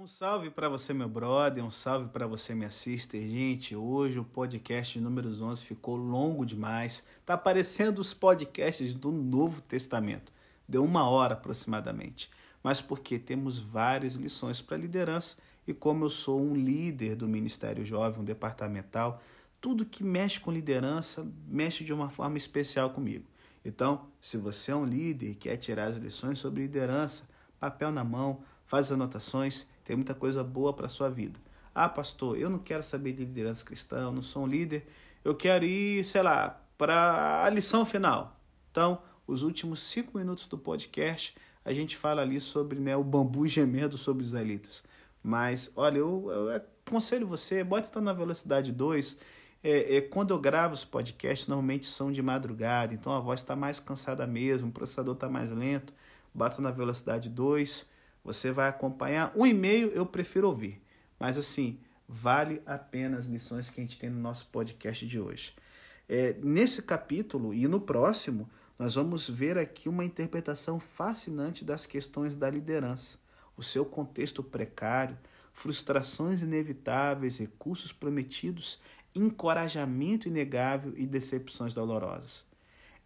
Um salve para você, meu brother, um salve para você, minha sister. Gente, hoje o podcast números 11 ficou longo demais. Tá parecendo os podcasts do Novo Testamento. Deu uma hora aproximadamente. Mas porque temos várias lições para liderança e como eu sou um líder do Ministério Jovem, um departamental, tudo que mexe com liderança mexe de uma forma especial comigo. Então, se você é um líder e quer tirar as lições sobre liderança, papel na mão, faz anotações, tem muita coisa boa para a sua vida. Ah, pastor, eu não quero saber de liderança cristã, eu não sou um líder, eu quero ir, sei lá, para a lição final. Então, os últimos cinco minutos do podcast, a gente fala ali sobre né, o bambu gemendo sobre os israelitas. Mas, olha, eu, eu aconselho você, bota estar na velocidade 2. É, é, quando eu gravo os podcasts, normalmente são de madrugada, então a voz está mais cansada mesmo, o processador está mais lento. Bota na velocidade 2 você vai acompanhar. Um e-mail eu prefiro ouvir, mas assim, vale a pena as lições que a gente tem no nosso podcast de hoje. É, nesse capítulo e no próximo, nós vamos ver aqui uma interpretação fascinante das questões da liderança, o seu contexto precário, frustrações inevitáveis, recursos prometidos, encorajamento inegável e decepções dolorosas.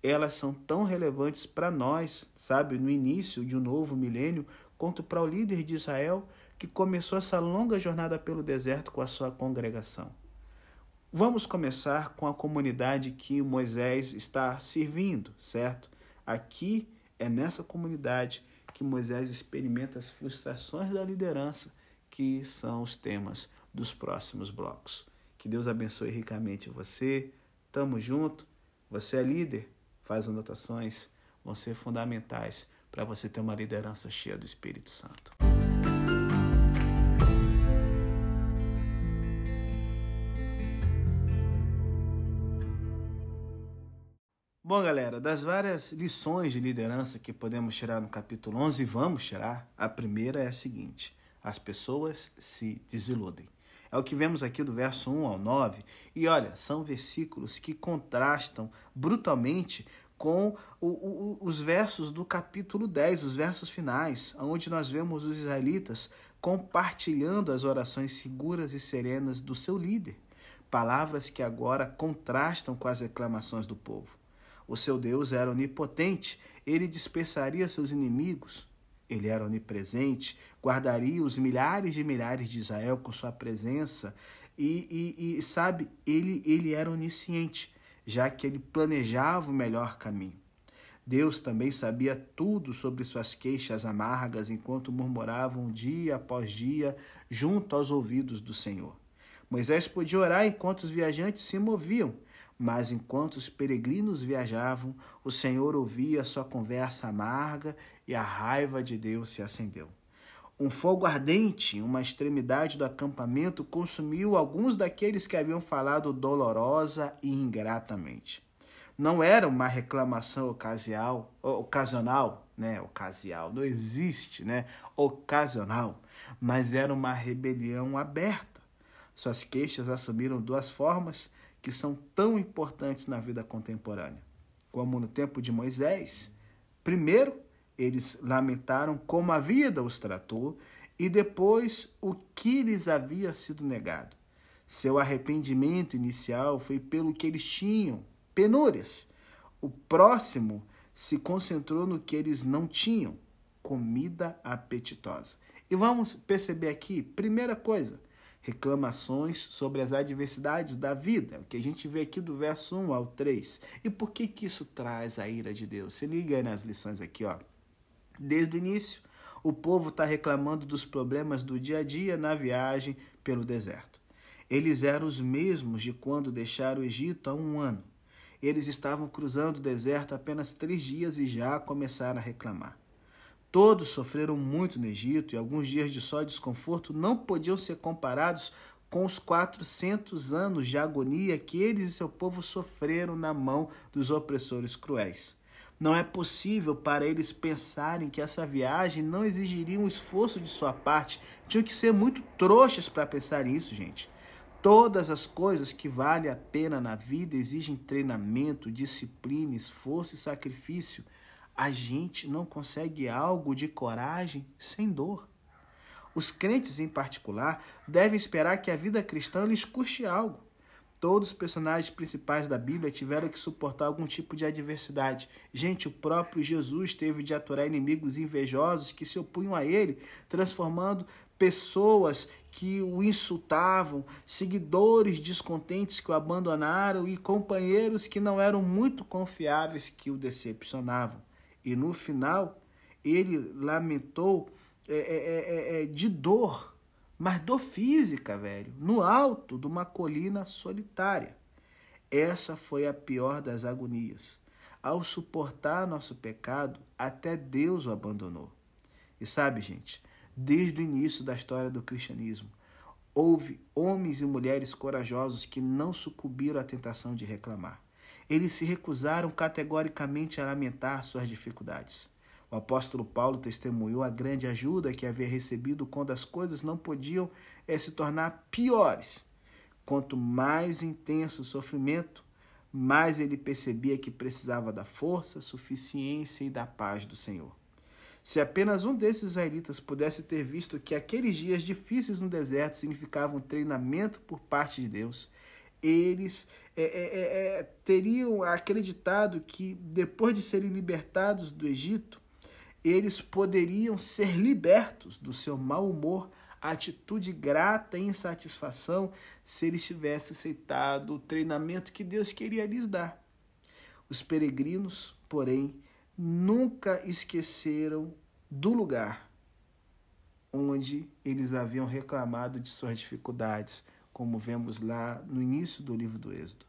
Elas são tão relevantes para nós, sabe, no início de um novo milênio, quanto para o líder de Israel que começou essa longa jornada pelo deserto com a sua congregação. Vamos começar com a comunidade que Moisés está servindo, certo? Aqui é nessa comunidade que Moisés experimenta as frustrações da liderança, que são os temas dos próximos blocos. Que Deus abençoe ricamente você. Tamo junto. Você é líder? Faz anotações, vão ser fundamentais para você ter uma liderança cheia do Espírito Santo. Bom, galera, das várias lições de liderança que podemos tirar no capítulo 11, vamos tirar, a primeira é a seguinte: as pessoas se desiludem. É o que vemos aqui do verso 1 ao 9, e olha, são versículos que contrastam brutalmente com o, o, os versos do capítulo 10, os versos finais, onde nós vemos os israelitas compartilhando as orações seguras e serenas do seu líder. Palavras que agora contrastam com as reclamações do povo. O seu Deus era onipotente, ele dispersaria seus inimigos. Ele era onipresente, guardaria os milhares de milhares de Israel com sua presença. E, e, e sabe, ele, ele era onisciente já que ele planejava o melhor caminho. Deus também sabia tudo sobre suas queixas amargas enquanto murmuravam dia após dia junto aos ouvidos do Senhor. Moisés podia orar enquanto os viajantes se moviam, mas enquanto os peregrinos viajavam, o Senhor ouvia sua conversa amarga e a raiva de Deus se acendeu. Um fogo ardente em uma extremidade do acampamento consumiu alguns daqueles que haviam falado dolorosa e ingratamente. Não era uma reclamação ocasial, ocasional, né? Ocasial, não existe, né? Ocasional, mas era uma rebelião aberta. Suas queixas assumiram duas formas que são tão importantes na vida contemporânea, como no tempo de Moisés. Primeiro, eles lamentaram como a vida os tratou e depois o que lhes havia sido negado. Seu arrependimento inicial foi pelo que eles tinham, penúrias. O próximo se concentrou no que eles não tinham, comida apetitosa. E vamos perceber aqui, primeira coisa, reclamações sobre as adversidades da vida, o que a gente vê aqui do verso 1 ao 3. E por que que isso traz a ira de Deus? Se liga aí nas lições aqui, ó. Desde o início, o povo está reclamando dos problemas do dia a dia na viagem pelo deserto. Eles eram os mesmos de quando deixaram o Egito há um ano. Eles estavam cruzando o deserto apenas três dias e já começaram a reclamar. Todos sofreram muito no Egito e alguns dias de só desconforto não podiam ser comparados com os 400 anos de agonia que eles e seu povo sofreram na mão dos opressores cruéis. Não é possível para eles pensarem que essa viagem não exigiria um esforço de sua parte. Tinham que ser muito trouxas para pensar nisso, gente. Todas as coisas que valem a pena na vida exigem treinamento, disciplina, esforço e sacrifício. A gente não consegue algo de coragem sem dor. Os crentes, em particular, devem esperar que a vida cristã lhes custe algo. Todos os personagens principais da Bíblia tiveram que suportar algum tipo de adversidade. Gente, o próprio Jesus teve de aturar inimigos invejosos que se opunham a ele, transformando pessoas que o insultavam, seguidores descontentes que o abandonaram e companheiros que não eram muito confiáveis que o decepcionavam. E no final, ele lamentou é, é, é, é de dor mas dor física, velho, no alto de uma colina solitária. Essa foi a pior das agonias. Ao suportar nosso pecado, até Deus o abandonou. E sabe, gente, desde o início da história do cristianismo, houve homens e mulheres corajosos que não sucumbiram à tentação de reclamar. Eles se recusaram categoricamente a lamentar suas dificuldades. O apóstolo Paulo testemunhou a grande ajuda que havia recebido quando as coisas não podiam é, se tornar piores. Quanto mais intenso o sofrimento, mais ele percebia que precisava da força, suficiência e da paz do Senhor. Se apenas um desses israelitas pudesse ter visto que aqueles dias difíceis no deserto significavam treinamento por parte de Deus, eles é, é, é, teriam acreditado que, depois de serem libertados do Egito, eles poderiam ser libertos do seu mau humor, atitude grata e insatisfação se eles tivessem aceitado o treinamento que Deus queria lhes dar. Os peregrinos, porém, nunca esqueceram do lugar onde eles haviam reclamado de suas dificuldades, como vemos lá no início do livro do Êxodo.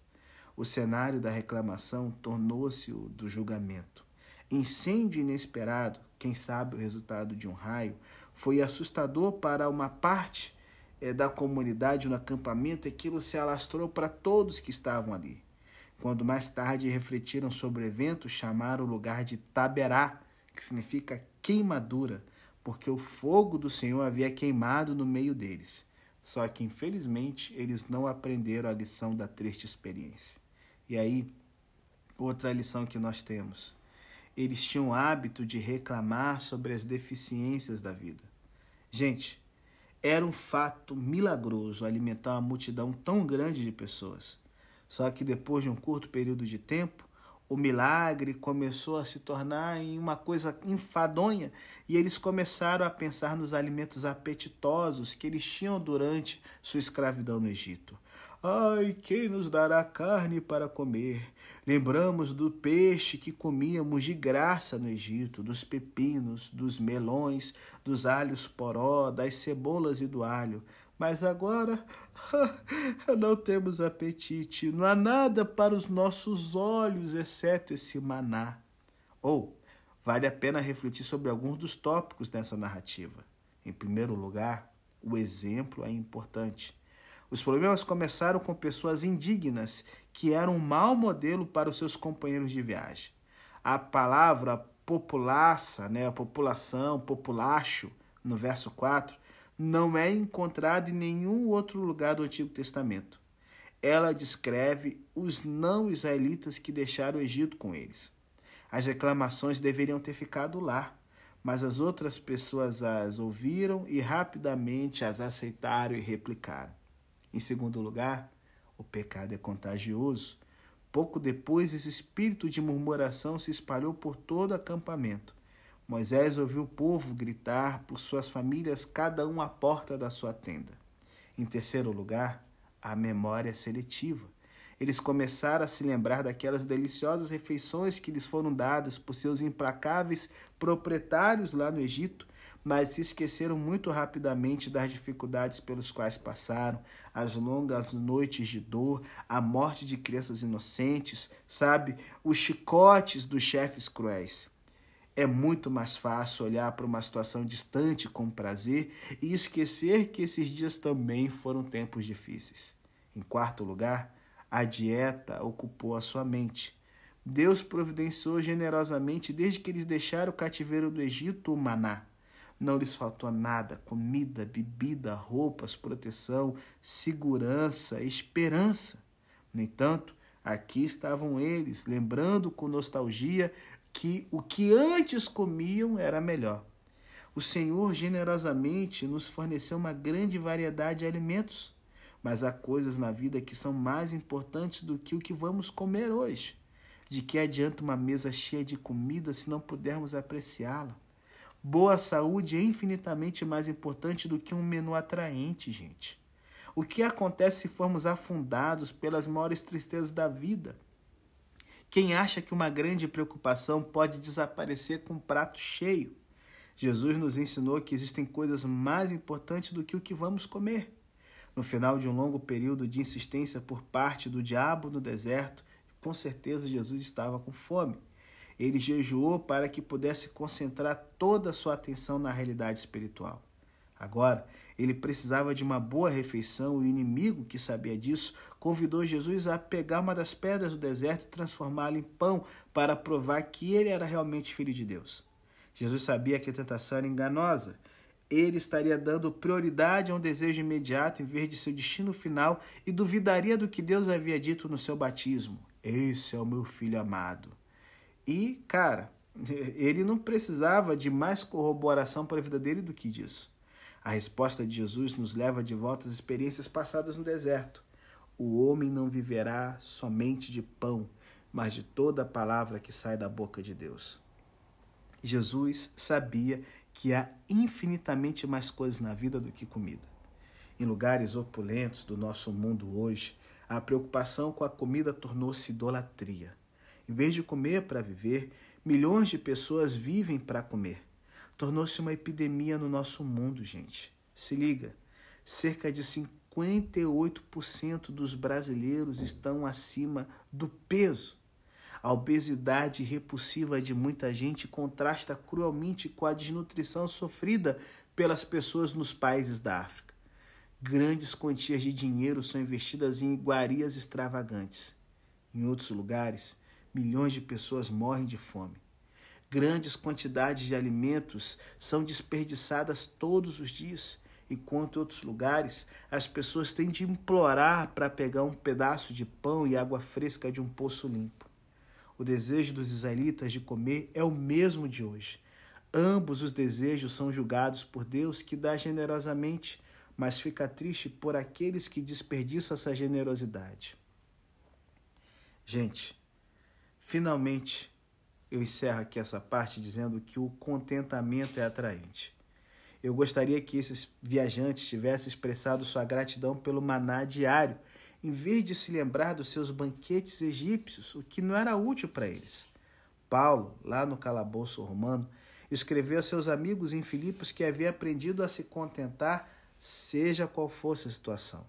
O cenário da reclamação tornou-se o do julgamento. Incêndio inesperado, quem sabe o resultado de um raio, foi assustador para uma parte é, da comunidade no acampamento, aquilo se alastrou para todos que estavam ali. Quando mais tarde refletiram sobre o evento, chamaram o lugar de Taberá, que significa queimadura, porque o fogo do Senhor havia queimado no meio deles. Só que, infelizmente, eles não aprenderam a lição da triste experiência. E aí, outra lição que nós temos eles tinham o hábito de reclamar sobre as deficiências da vida. Gente, era um fato milagroso alimentar uma multidão tão grande de pessoas. Só que depois de um curto período de tempo, o milagre começou a se tornar em uma coisa enfadonha e eles começaram a pensar nos alimentos apetitosos que eles tinham durante sua escravidão no Egito. Ai, quem nos dará carne para comer? Lembramos do peixe que comíamos de graça no Egito, dos pepinos, dos melões, dos alhos poró, das cebolas e do alho. Mas agora não temos apetite, não há nada para os nossos olhos exceto esse maná. Ou vale a pena refletir sobre alguns dos tópicos dessa narrativa. Em primeiro lugar, o exemplo é importante. Os problemas começaram com pessoas indignas que eram um mau modelo para os seus companheiros de viagem. A palavra populaça, né, população, populacho, no verso 4, não é encontrada em nenhum outro lugar do Antigo Testamento. Ela descreve os não israelitas que deixaram o Egito com eles. As reclamações deveriam ter ficado lá, mas as outras pessoas as ouviram e rapidamente as aceitaram e replicaram. Em segundo lugar, o pecado é contagioso. Pouco depois, esse espírito de murmuração se espalhou por todo o acampamento. Moisés ouviu o povo gritar por suas famílias, cada um à porta da sua tenda. Em terceiro lugar, a memória seletiva. Eles começaram a se lembrar daquelas deliciosas refeições que lhes foram dadas por seus implacáveis proprietários lá no Egito, mas se esqueceram muito rapidamente das dificuldades pelos quais passaram, as longas noites de dor, a morte de crianças inocentes, sabe, os chicotes dos chefes cruéis. É muito mais fácil olhar para uma situação distante com prazer e esquecer que esses dias também foram tempos difíceis. Em quarto lugar, a dieta ocupou a sua mente. Deus providenciou generosamente desde que eles deixaram o cativeiro do Egito o maná. Não lhes faltou nada: comida, bebida, roupas, proteção, segurança, esperança. No entanto, aqui estavam eles, lembrando com nostalgia que o que antes comiam era melhor. O Senhor generosamente nos forneceu uma grande variedade de alimentos, mas há coisas na vida que são mais importantes do que o que vamos comer hoje. De que adianta uma mesa cheia de comida se não pudermos apreciá-la? Boa saúde é infinitamente mais importante do que um menu atraente, gente. O que acontece se formos afundados pelas maiores tristezas da vida? Quem acha que uma grande preocupação pode desaparecer com um prato cheio? Jesus nos ensinou que existem coisas mais importantes do que o que vamos comer. No final de um longo período de insistência por parte do diabo no deserto, com certeza Jesus estava com fome. Ele jejuou para que pudesse concentrar toda a sua atenção na realidade espiritual. Agora, ele precisava de uma boa refeição e o inimigo, que sabia disso, convidou Jesus a pegar uma das pedras do deserto e transformá-la em pão para provar que ele era realmente filho de Deus. Jesus sabia que a tentação era enganosa. Ele estaria dando prioridade a um desejo imediato em vez de seu destino final e duvidaria do que Deus havia dito no seu batismo. Esse é o meu filho amado. E, cara, ele não precisava de mais corroboração para a vida dele do que disso. A resposta de Jesus nos leva de volta às experiências passadas no deserto. O homem não viverá somente de pão, mas de toda a palavra que sai da boca de Deus. Jesus sabia que há infinitamente mais coisas na vida do que comida. Em lugares opulentos do nosso mundo hoje, a preocupação com a comida tornou-se idolatria. Em vez de comer para viver, milhões de pessoas vivem para comer. Tornou-se uma epidemia no nosso mundo, gente. Se liga, cerca de 58% dos brasileiros estão acima do peso a obesidade repulsiva de muita gente contrasta cruelmente com a desnutrição sofrida pelas pessoas nos países da África. Grandes quantias de dinheiro são investidas em iguarias extravagantes. Em outros lugares, milhões de pessoas morrem de fome. Grandes quantidades de alimentos são desperdiçadas todos os dias, enquanto em outros lugares as pessoas têm de implorar para pegar um pedaço de pão e água fresca de um poço limpo. O desejo dos israelitas de comer é o mesmo de hoje. Ambos os desejos são julgados por Deus, que dá generosamente, mas fica triste por aqueles que desperdiçam essa generosidade. Gente, finalmente eu encerro aqui essa parte dizendo que o contentamento é atraente. Eu gostaria que esses viajantes tivessem expressado sua gratidão pelo maná diário em vez de se lembrar dos seus banquetes egípcios, o que não era útil para eles. Paulo, lá no calabouço romano, escreveu a seus amigos em Filipos que havia aprendido a se contentar, seja qual fosse a situação.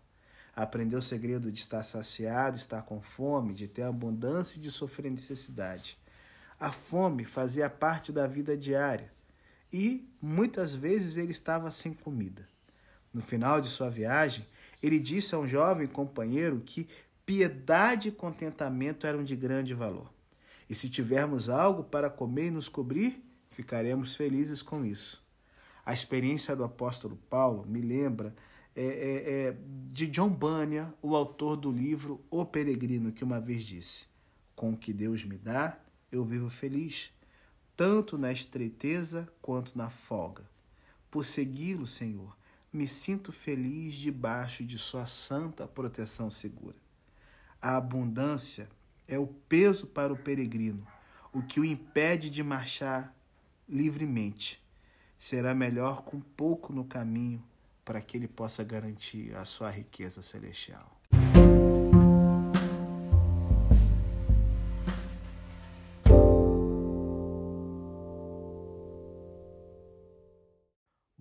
Aprendeu o segredo de estar saciado, estar com fome, de ter abundância e de sofrer necessidade. A fome fazia parte da vida diária e muitas vezes ele estava sem comida. No final de sua viagem, ele disse a um jovem companheiro que piedade e contentamento eram de grande valor. E se tivermos algo para comer e nos cobrir, ficaremos felizes com isso. A experiência do apóstolo Paulo me lembra é, é, é, de John Bunyan, o autor do livro O Peregrino, que uma vez disse: Com o que Deus me dá, eu vivo feliz, tanto na estreiteza quanto na folga. Por segui-lo, Senhor, me sinto feliz debaixo de Sua santa proteção segura. A abundância é o peso para o peregrino, o que o impede de marchar livremente. Será melhor com pouco no caminho para que ele possa garantir a sua riqueza celestial.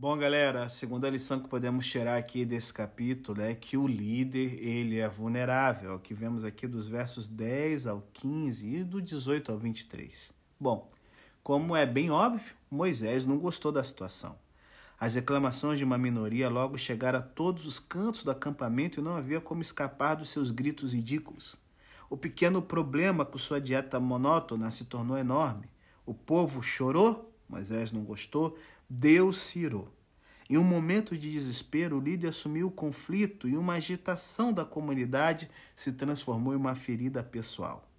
Bom, galera, a segunda lição que podemos tirar aqui desse capítulo é que o líder, ele é vulnerável, é que vemos aqui dos versos 10 ao 15 e do 18 ao 23. Bom, como é bem óbvio, Moisés não gostou da situação. As reclamações de uma minoria logo chegaram a todos os cantos do acampamento e não havia como escapar dos seus gritos ridículos. O pequeno problema com sua dieta monótona se tornou enorme. O povo chorou, Moisés não gostou, Deus se irou. Em um momento de desespero, o líder assumiu o conflito e uma agitação da comunidade se transformou em uma ferida pessoal.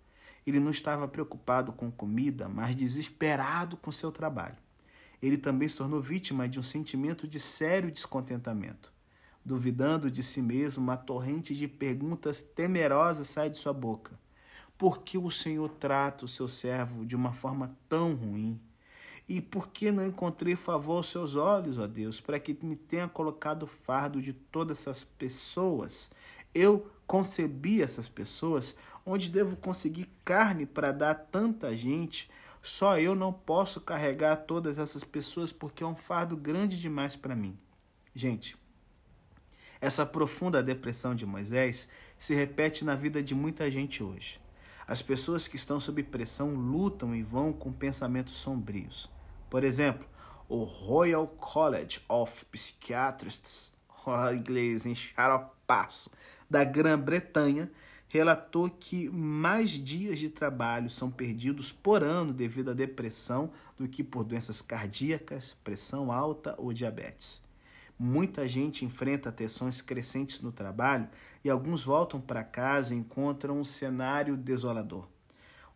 Ele não estava preocupado com comida, mas desesperado com seu trabalho. Ele também se tornou vítima de um sentimento de sério descontentamento. Duvidando de si mesmo, uma torrente de perguntas temerosas sai de sua boca. Por que o Senhor trata o seu servo de uma forma tão ruim? E por que não encontrei favor aos seus olhos, ó Deus, para que me tenha colocado o fardo de todas essas pessoas? Eu concebi essas pessoas, onde devo conseguir carne para dar tanta gente. Só eu não posso carregar todas essas pessoas porque é um fardo grande demais para mim. Gente, essa profunda depressão de Moisés se repete na vida de muita gente hoje. As pessoas que estão sob pressão lutam e vão com pensamentos sombrios. Por exemplo, o Royal College of Psychiatrists, inglês em xaropasso, da Grã-Bretanha, relatou que mais dias de trabalho são perdidos por ano devido à depressão do que por doenças cardíacas, pressão alta ou diabetes. Muita gente enfrenta tensões crescentes no trabalho e alguns voltam para casa e encontram um cenário desolador.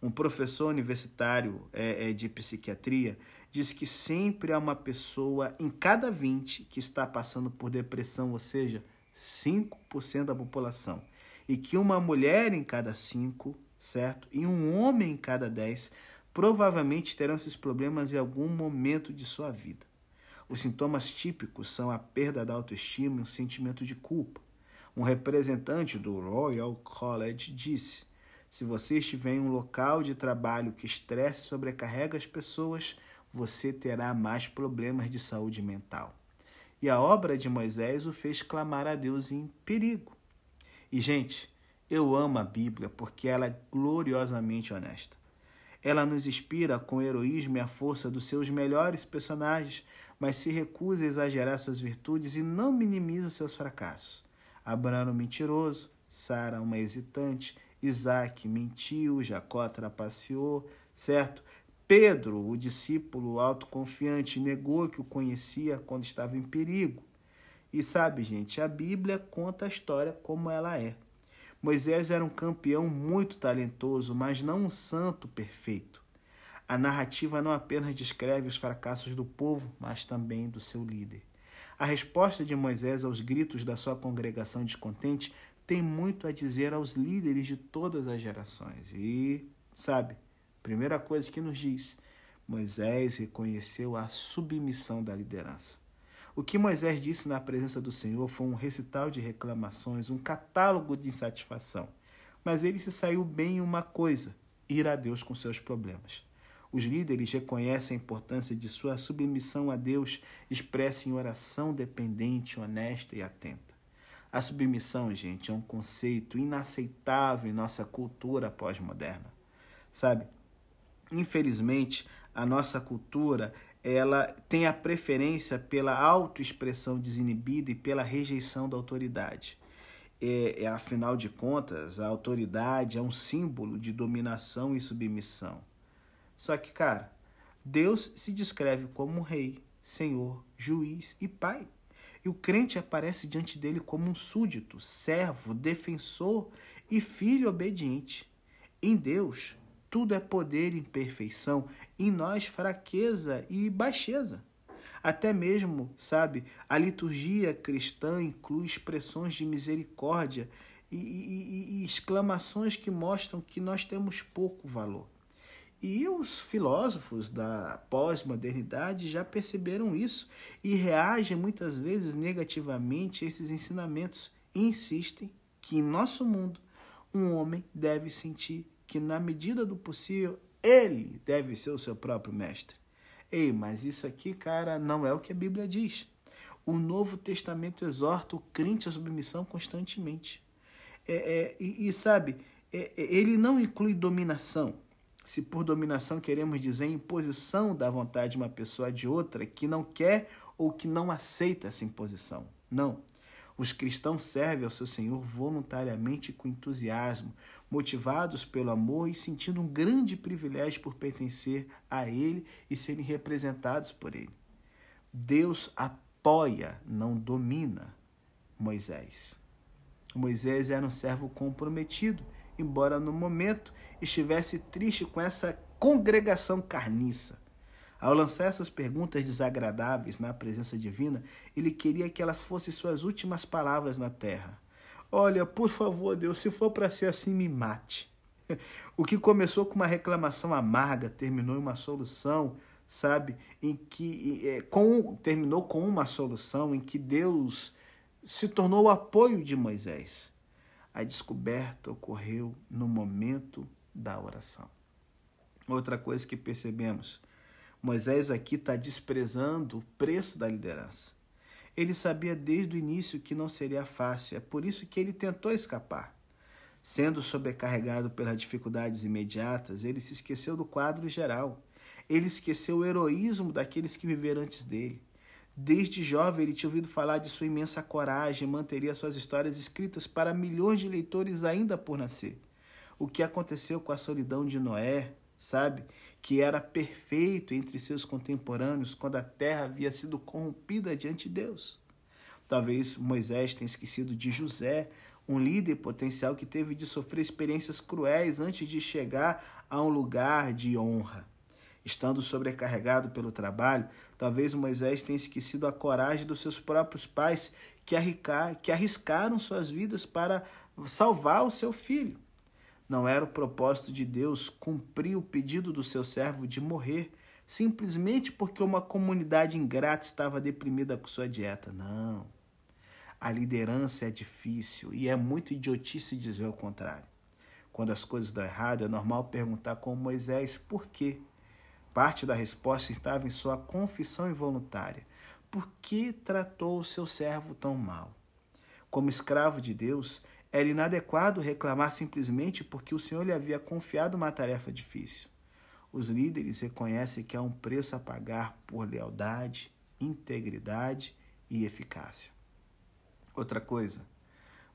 Um professor universitário é, é, de psiquiatria diz que sempre há uma pessoa em cada 20 que está passando por depressão, ou seja, 5% da população. E que uma mulher em cada 5, certo? E um homem em cada 10 provavelmente terão esses problemas em algum momento de sua vida. Os sintomas típicos são a perda da autoestima e um sentimento de culpa. Um representante do Royal College disse: se você estiver em um local de trabalho que estresse e sobrecarrega as pessoas, você terá mais problemas de saúde mental. E a obra de Moisés o fez clamar a Deus em perigo. E, gente, eu amo a Bíblia porque ela é gloriosamente honesta. Ela nos inspira com o heroísmo e a força dos seus melhores personagens, mas se recusa a exagerar suas virtudes e não minimiza seus fracassos. Abraão, mentiroso, Sara, uma hesitante, Isaac mentiu, Jacó trapaceou, certo? Pedro, o discípulo autoconfiante, negou que o conhecia quando estava em perigo. E sabe, gente, a Bíblia conta a história como ela é. Moisés era um campeão muito talentoso, mas não um santo perfeito. A narrativa não apenas descreve os fracassos do povo, mas também do seu líder. A resposta de Moisés aos gritos da sua congregação descontente tem muito a dizer aos líderes de todas as gerações. E, sabe, primeira coisa que nos diz, Moisés reconheceu a submissão da liderança. O que Moisés disse na presença do Senhor foi um recital de reclamações, um catálogo de insatisfação. Mas ele se saiu bem em uma coisa: ir a Deus com seus problemas. Os líderes reconhecem a importância de sua submissão a Deus expressa em oração dependente, honesta e atenta. A submissão, gente, é um conceito inaceitável em nossa cultura pós-moderna. Sabe? Infelizmente, a nossa cultura ela tem a preferência pela autoexpressão desinibida e pela rejeição da autoridade. É, é, afinal de contas, a autoridade é um símbolo de dominação e submissão. Só que, cara, Deus se descreve como rei, senhor, juiz e pai. E o crente aparece diante dele como um súdito, servo, defensor e filho obediente. Em Deus, tudo é poder e perfeição, em nós, fraqueza e baixeza. Até mesmo, sabe, a liturgia cristã inclui expressões de misericórdia e, e, e exclamações que mostram que nós temos pouco valor. E os filósofos da pós-modernidade já perceberam isso e reagem muitas vezes negativamente a esses ensinamentos e insistem que em nosso mundo um homem deve sentir que, na medida do possível, ele deve ser o seu próprio mestre. Ei, mas isso aqui, cara, não é o que a Bíblia diz. O Novo Testamento exorta o crente à submissão constantemente. É, é, e, e, sabe, é, é ele não inclui dominação se por dominação queremos dizer imposição da vontade de uma pessoa de outra que não quer ou que não aceita essa imposição. Não. Os cristãos servem ao seu Senhor voluntariamente e com entusiasmo, motivados pelo amor e sentindo um grande privilégio por pertencer a Ele e serem representados por Ele. Deus apoia, não domina Moisés. Moisés era um servo comprometido embora no momento estivesse triste com essa congregação carniça. Ao lançar essas perguntas desagradáveis na presença divina, ele queria que elas fossem suas últimas palavras na terra. Olha, por favor, Deus, se for para ser assim, me mate. O que começou com uma reclamação amarga terminou em uma solução, sabe? Em que é, com, terminou com uma solução em que Deus se tornou o apoio de Moisés. A descoberta ocorreu no momento da oração. Outra coisa que percebemos, Moisés aqui está desprezando o preço da liderança. Ele sabia desde o início que não seria fácil, é por isso que ele tentou escapar. Sendo sobrecarregado pelas dificuldades imediatas, ele se esqueceu do quadro geral. Ele esqueceu o heroísmo daqueles que viveram antes dele. Desde jovem, ele tinha ouvido falar de sua imensa coragem e manteria suas histórias escritas para milhões de leitores ainda por nascer. O que aconteceu com a solidão de Noé, sabe? Que era perfeito entre seus contemporâneos quando a terra havia sido corrompida diante de Deus. Talvez Moisés tenha esquecido de José, um líder potencial que teve de sofrer experiências cruéis antes de chegar a um lugar de honra. Estando sobrecarregado pelo trabalho, talvez Moisés tenha esquecido a coragem dos seus próprios pais que, que arriscaram suas vidas para salvar o seu filho. Não era o propósito de Deus cumprir o pedido do seu servo de morrer simplesmente porque uma comunidade ingrata estava deprimida com sua dieta. Não. A liderança é difícil e é muito idiotice dizer o contrário. Quando as coisas dão errado, é normal perguntar como Moisés por quê. Parte da resposta estava em sua confissão involuntária. Por que tratou o seu servo tão mal? Como escravo de Deus, era inadequado reclamar simplesmente porque o Senhor lhe havia confiado uma tarefa difícil. Os líderes reconhecem que há um preço a pagar por lealdade, integridade e eficácia. Outra coisa,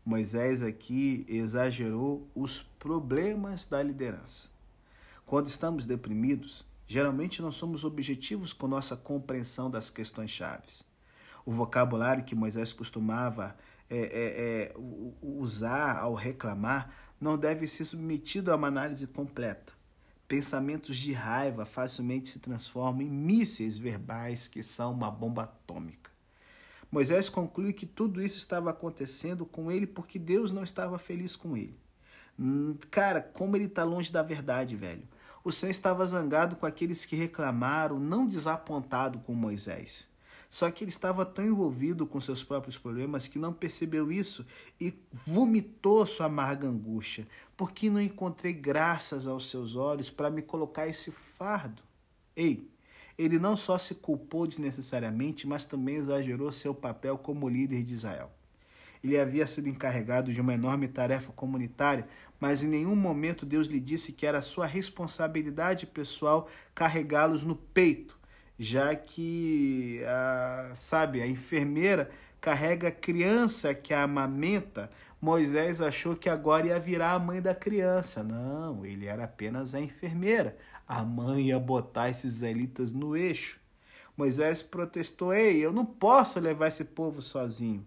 Moisés aqui exagerou os problemas da liderança. Quando estamos deprimidos, geralmente não somos objetivos com nossa compreensão das questões chaves. O vocabulário que Moisés costumava é, é, é, usar ao reclamar não deve ser submetido a uma análise completa. Pensamentos de raiva facilmente se transformam em mísseis verbais que são uma bomba atômica. Moisés conclui que tudo isso estava acontecendo com ele porque Deus não estava feliz com ele. Hum, cara, como ele está longe da verdade, velho. O Senhor estava zangado com aqueles que reclamaram, não desapontado com Moisés. Só que ele estava tão envolvido com seus próprios problemas que não percebeu isso e vomitou sua amarga angústia. Porque não encontrei graças aos seus olhos para me colocar esse fardo? Ei, ele não só se culpou desnecessariamente, mas também exagerou seu papel como líder de Israel. Ele havia sido encarregado de uma enorme tarefa comunitária, mas em nenhum momento Deus lhe disse que era sua responsabilidade pessoal carregá-los no peito já que, a, sabe, a enfermeira carrega a criança que a amamenta, Moisés achou que agora ia virar a mãe da criança. Não, ele era apenas a enfermeira. A mãe ia botar esses israelitas no eixo. Moisés protestou: Ei, eu não posso levar esse povo sozinho.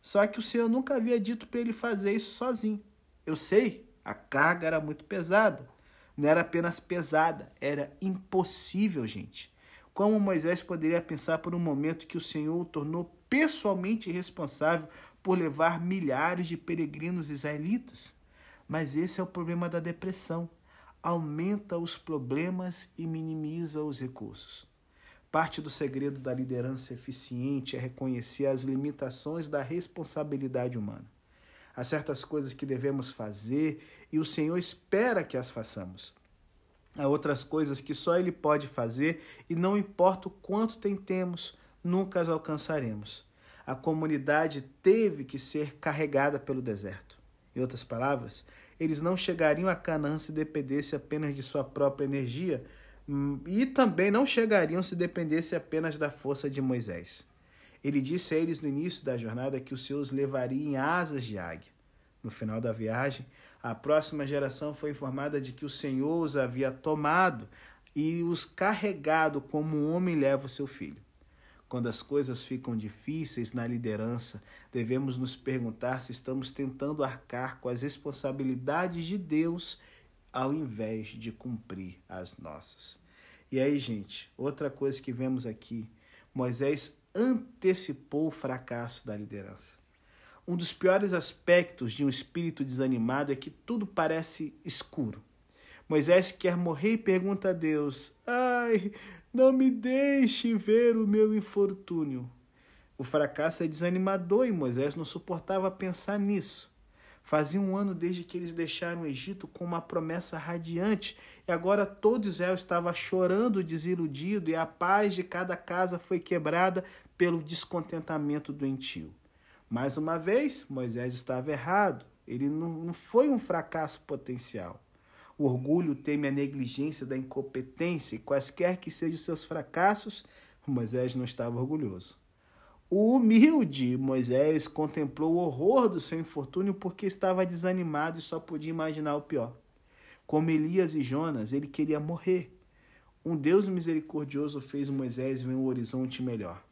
Só que o Senhor nunca havia dito para ele fazer isso sozinho. Eu sei, a carga era muito pesada. Não era apenas pesada, era impossível, gente. Como Moisés poderia pensar por um momento que o Senhor o tornou pessoalmente responsável por levar milhares de peregrinos israelitas? Mas esse é o problema da depressão. Aumenta os problemas e minimiza os recursos. Parte do segredo da liderança eficiente é reconhecer as limitações da responsabilidade humana. Há certas coisas que devemos fazer e o Senhor espera que as façamos. Há outras coisas que só Ele pode fazer e não importa o quanto tentemos, nunca as alcançaremos. A comunidade teve que ser carregada pelo deserto. Em outras palavras, eles não chegariam a Canaã se dependesse apenas de sua própria energia hum, e também não chegariam se dependesse apenas da força de Moisés. Ele disse a eles no início da jornada que os levaria em asas de águia. No final da viagem, a próxima geração foi informada de que o Senhor os havia tomado e os carregado como um homem leva o seu filho. Quando as coisas ficam difíceis na liderança, devemos nos perguntar se estamos tentando arcar com as responsabilidades de Deus ao invés de cumprir as nossas. E aí, gente, outra coisa que vemos aqui: Moisés antecipou o fracasso da liderança. Um dos piores aspectos de um espírito desanimado é que tudo parece escuro. Moisés quer morrer e pergunta a Deus: Ai, não me deixe ver o meu infortúnio. O fracasso é desanimador e Moisés não suportava pensar nisso. Fazia um ano desde que eles deixaram o Egito com uma promessa radiante, e agora todo Israel estava chorando desiludido, e a paz de cada casa foi quebrada pelo descontentamento doentio. Mais uma vez, Moisés estava errado. Ele não, não foi um fracasso potencial. O orgulho teme a negligência da incompetência, e quaisquer que sejam os seus fracassos, Moisés não estava orgulhoso. O humilde Moisés contemplou o horror do seu infortúnio porque estava desanimado e só podia imaginar o pior. Como Elias e Jonas, ele queria morrer. Um Deus misericordioso fez Moisés ver um horizonte melhor.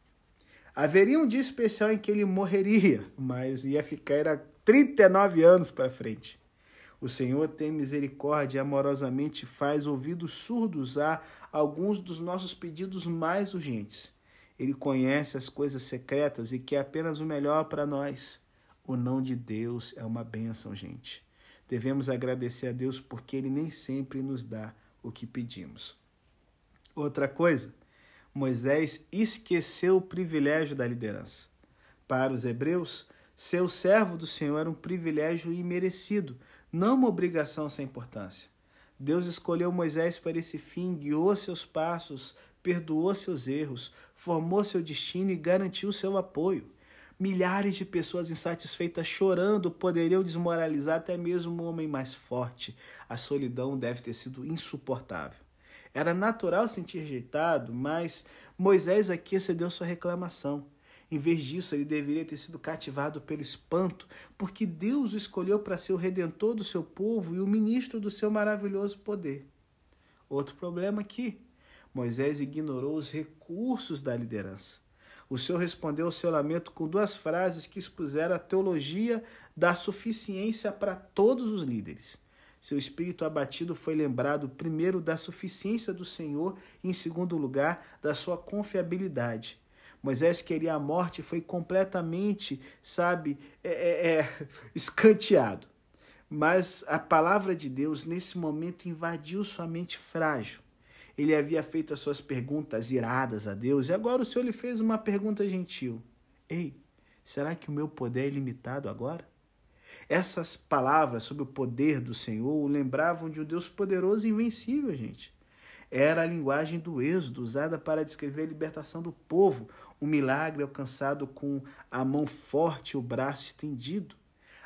Haveria um dia especial em que ele morreria, mas ia ficar era 39 anos para frente. O Senhor tem misericórdia e amorosamente faz ouvidos surdos a alguns dos nossos pedidos mais urgentes. Ele conhece as coisas secretas e quer apenas o melhor para nós. O não de Deus é uma bênção, gente. Devemos agradecer a Deus porque Ele nem sempre nos dá o que pedimos. Outra coisa, Moisés esqueceu o privilégio da liderança. Para os hebreus, ser o servo do Senhor era um privilégio imerecido, não uma obrigação sem importância. Deus escolheu Moisés para esse fim, guiou seus passos, perdoou seus erros, formou seu destino e garantiu seu apoio. Milhares de pessoas insatisfeitas chorando poderiam desmoralizar até mesmo um homem mais forte. A solidão deve ter sido insuportável. Era natural sentir rejeitado, mas Moisés aqui excedeu sua reclamação. Em vez disso, ele deveria ter sido cativado pelo espanto, porque Deus o escolheu para ser o redentor do seu povo e o ministro do seu maravilhoso poder. Outro problema aqui: Moisés ignorou os recursos da liderança. O Senhor respondeu ao seu lamento com duas frases que expuseram a teologia da suficiência para todos os líderes. Seu espírito abatido foi lembrado, primeiro, da suficiência do Senhor e, em segundo lugar, da sua confiabilidade. Moisés queria a morte foi completamente, sabe, é, é, é, escanteado. Mas a palavra de Deus, nesse momento, invadiu sua mente frágil. Ele havia feito as suas perguntas iradas a Deus e agora o Senhor lhe fez uma pergunta gentil: Ei, será que o meu poder é ilimitado agora? Essas palavras sobre o poder do Senhor o lembravam de um Deus poderoso e invencível, gente. Era a linguagem do Êxodo, usada para descrever a libertação do povo, um milagre alcançado com a mão forte e o braço estendido.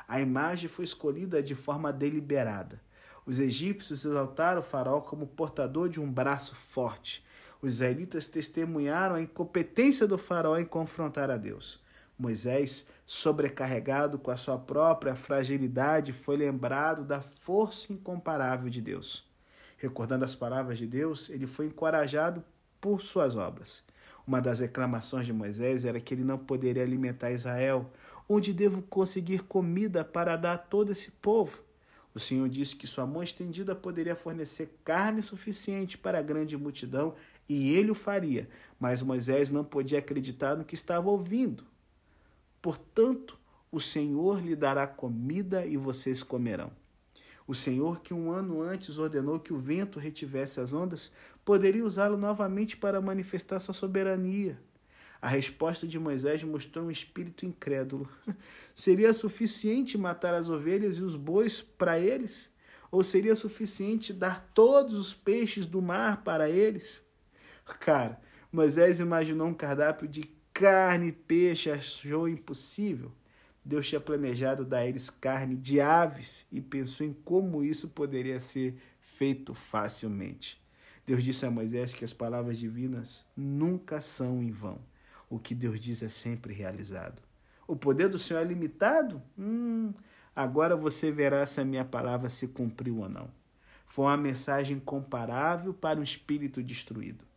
A imagem foi escolhida de forma deliberada. Os egípcios exaltaram o faraó como portador de um braço forte. Os israelitas testemunharam a incompetência do faraó em confrontar a Deus. Moisés, sobrecarregado com a sua própria fragilidade, foi lembrado da força incomparável de Deus. Recordando as palavras de Deus, ele foi encorajado por suas obras. Uma das reclamações de Moisés era que ele não poderia alimentar Israel. Onde devo conseguir comida para dar a todo esse povo? O Senhor disse que sua mão estendida poderia fornecer carne suficiente para a grande multidão e ele o faria, mas Moisés não podia acreditar no que estava ouvindo. Portanto, o Senhor lhe dará comida e vocês comerão. O Senhor, que um ano antes ordenou que o vento retivesse as ondas, poderia usá-lo novamente para manifestar sua soberania. A resposta de Moisés mostrou um espírito incrédulo. Seria suficiente matar as ovelhas e os bois para eles? Ou seria suficiente dar todos os peixes do mar para eles? Cara, Moisés imaginou um cardápio de carne peixe, achou impossível. Deus tinha planejado dar a eles carne de aves e pensou em como isso poderia ser feito facilmente. Deus disse a Moisés que as palavras divinas nunca são em vão. O que Deus diz é sempre realizado. O poder do Senhor é limitado? Hum, agora você verá se a minha palavra se cumpriu ou não. Foi uma mensagem comparável para um espírito destruído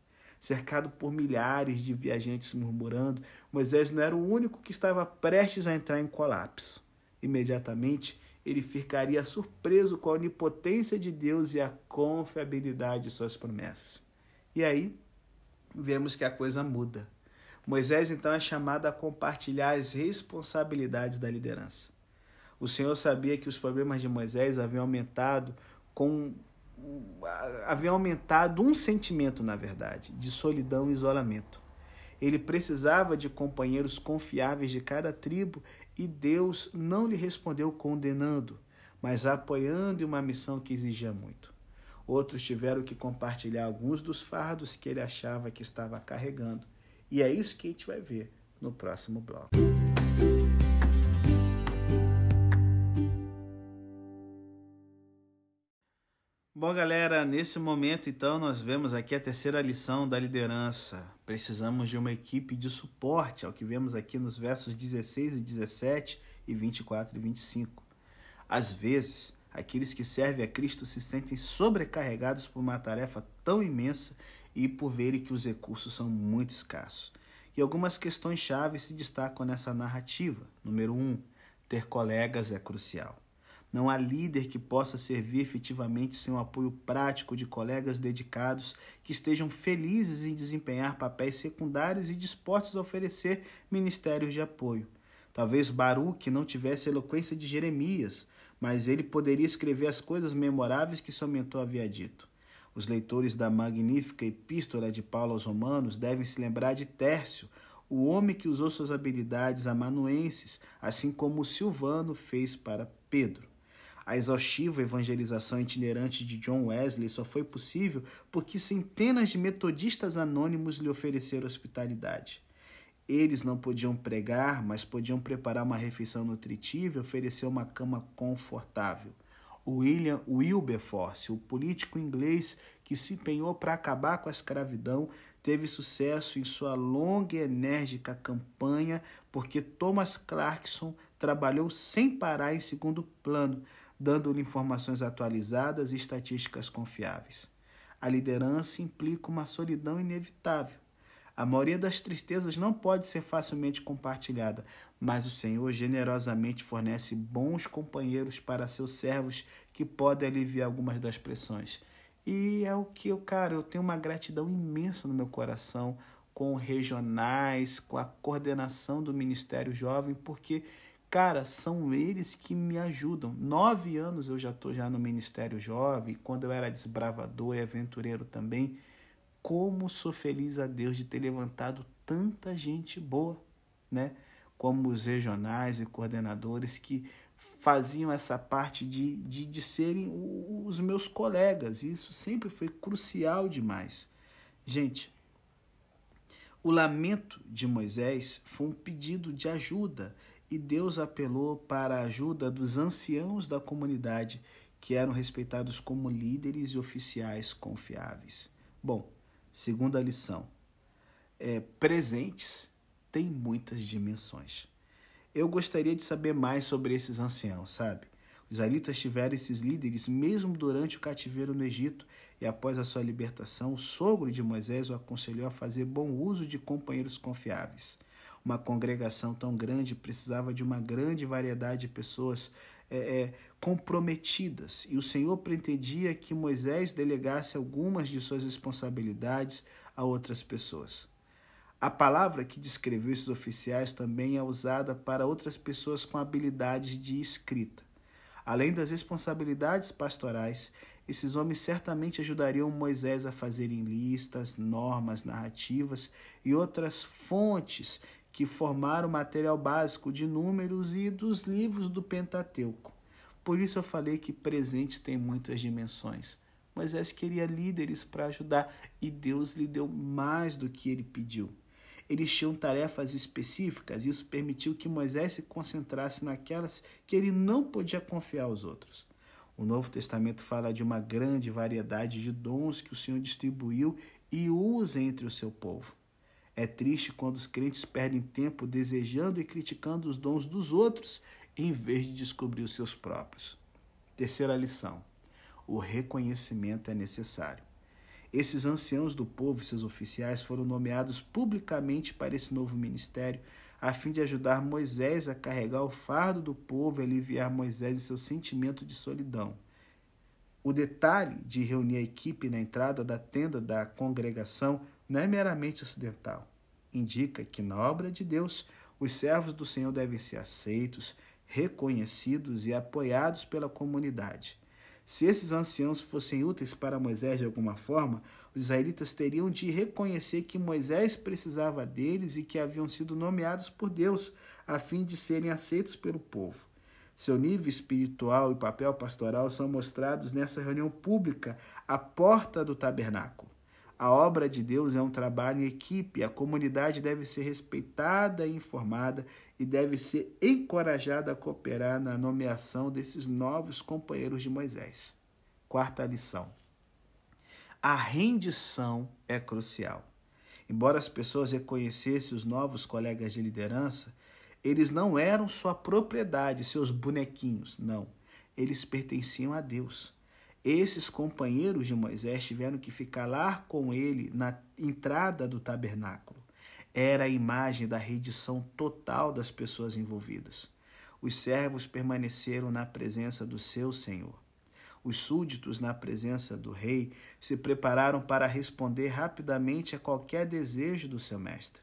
cercado por milhares de viajantes murmurando, Moisés não era o único que estava prestes a entrar em colapso. Imediatamente, ele ficaria surpreso com a onipotência de Deus e a confiabilidade de suas promessas. E aí vemos que a coisa muda. Moisés então é chamado a compartilhar as responsabilidades da liderança. O Senhor sabia que os problemas de Moisés haviam aumentado com haviam aumentado um sentimento, na verdade, de solidão e isolamento. Ele precisava de companheiros confiáveis de cada tribo e Deus não lhe respondeu condenando, mas apoiando em uma missão que exigia muito. Outros tiveram que compartilhar alguns dos fardos que ele achava que estava carregando e é isso que a gente vai ver no próximo bloco. Bom, galera, nesse momento então nós vemos aqui a terceira lição da liderança. Precisamos de uma equipe de suporte, ao que vemos aqui nos versos 16 e 17 e 24 e 25. Às vezes, aqueles que servem a Cristo se sentem sobrecarregados por uma tarefa tão imensa e por verem que os recursos são muito escassos. E algumas questões chave se destacam nessa narrativa. Número um, ter colegas é crucial. Não há líder que possa servir efetivamente sem o apoio prático de colegas dedicados que estejam felizes em desempenhar papéis secundários e dispostos a oferecer ministérios de apoio. Talvez Baruch não tivesse a eloquência de Jeremias, mas ele poderia escrever as coisas memoráveis que seu mentor havia dito. Os leitores da magnífica epístola de Paulo aos Romanos devem se lembrar de Tércio, o homem que usou suas habilidades amanuenses, assim como Silvano fez para Pedro. A exaustiva evangelização itinerante de John Wesley só foi possível porque centenas de metodistas anônimos lhe ofereceram hospitalidade. Eles não podiam pregar, mas podiam preparar uma refeição nutritiva e oferecer uma cama confortável. William Wilberforce, o político inglês que se empenhou para acabar com a escravidão, teve sucesso em sua longa e enérgica campanha porque Thomas Clarkson trabalhou sem parar em segundo plano, dando-lhe informações atualizadas e estatísticas confiáveis. A liderança implica uma solidão inevitável. A maioria das tristezas não pode ser facilmente compartilhada, mas o Senhor generosamente fornece bons companheiros para seus servos que podem aliviar algumas das pressões. E é o que eu, cara, eu tenho uma gratidão imensa no meu coração com regionais, com a coordenação do Ministério Jovem, porque, cara, são eles que me ajudam. Nove anos eu já estou já no Ministério Jovem, quando eu era desbravador e aventureiro também como sou feliz a Deus de ter levantado tanta gente boa, né? Como os regionais e coordenadores que faziam essa parte de, de, de serem os meus colegas. Isso sempre foi crucial demais. Gente, o lamento de Moisés foi um pedido de ajuda e Deus apelou para a ajuda dos anciãos da comunidade, que eram respeitados como líderes e oficiais confiáveis. Bom, Segunda lição: é, presentes têm muitas dimensões. Eu gostaria de saber mais sobre esses anciãos, sabe? Os israelitas tiveram esses líderes mesmo durante o cativeiro no Egito e após a sua libertação, o sogro de Moisés o aconselhou a fazer bom uso de companheiros confiáveis. Uma congregação tão grande precisava de uma grande variedade de pessoas é, é, comprometidas. E o Senhor pretendia que Moisés delegasse algumas de suas responsabilidades a outras pessoas. A palavra que descreveu esses oficiais também é usada para outras pessoas com habilidades de escrita. Além das responsabilidades pastorais, esses homens certamente ajudariam Moisés a fazerem listas, normas, narrativas e outras fontes que formaram o material básico de números e dos livros do Pentateuco. Por isso eu falei que presentes têm muitas dimensões. Moisés queria líderes para ajudar e Deus lhe deu mais do que ele pediu. Eles tinham tarefas específicas, e isso permitiu que Moisés se concentrasse naquelas que ele não podia confiar aos outros. O Novo Testamento fala de uma grande variedade de dons que o Senhor distribuiu e usa entre o seu povo. É triste quando os crentes perdem tempo desejando e criticando os dons dos outros em vez de descobrir os seus próprios. Terceira lição: o reconhecimento é necessário. Esses anciãos do povo e seus oficiais foram nomeados publicamente para esse novo ministério, a fim de ajudar Moisés a carregar o fardo do povo e aliviar Moisés e seu sentimento de solidão. O detalhe de reunir a equipe na entrada da tenda da congregação não é meramente acidental. Indica que na obra de Deus, os servos do Senhor devem ser aceitos, reconhecidos e apoiados pela comunidade. Se esses anciãos fossem úteis para Moisés de alguma forma, os israelitas teriam de reconhecer que Moisés precisava deles e que haviam sido nomeados por Deus a fim de serem aceitos pelo povo. Seu nível espiritual e papel pastoral são mostrados nessa reunião pública à porta do tabernáculo. A obra de Deus é um trabalho em equipe, a comunidade deve ser respeitada e informada e deve ser encorajada a cooperar na nomeação desses novos companheiros de Moisés. Quarta lição: a rendição é crucial. Embora as pessoas reconhecessem os novos colegas de liderança, eles não eram sua propriedade, seus bonequinhos, não. Eles pertenciam a Deus. Esses companheiros de Moisés tiveram que ficar lá com ele na entrada do tabernáculo. Era a imagem da redição total das pessoas envolvidas. Os servos permaneceram na presença do seu Senhor. Os súditos, na presença do rei, se prepararam para responder rapidamente a qualquer desejo do seu mestre.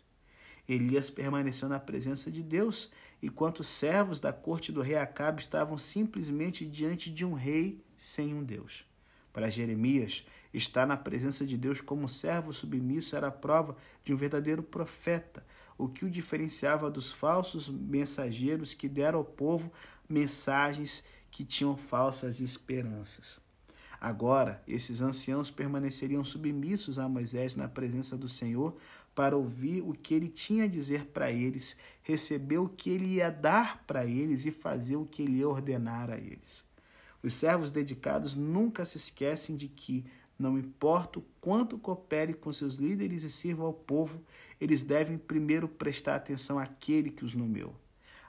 Elias permaneceu na presença de Deus, enquanto os servos da corte do rei Acabe estavam simplesmente diante de um rei sem um Deus. Para Jeremias, estar na presença de Deus como servo submisso era a prova de um verdadeiro profeta, o que o diferenciava dos falsos mensageiros que deram ao povo mensagens que tinham falsas esperanças. Agora, esses anciãos permaneceriam submissos a Moisés na presença do Senhor para ouvir o que ele tinha a dizer para eles, receber o que ele ia dar para eles e fazer o que ele ia ordenar a eles. Os servos dedicados nunca se esquecem de que, não importa o quanto coopere com seus líderes e sirva ao povo, eles devem primeiro prestar atenção àquele que os nomeou.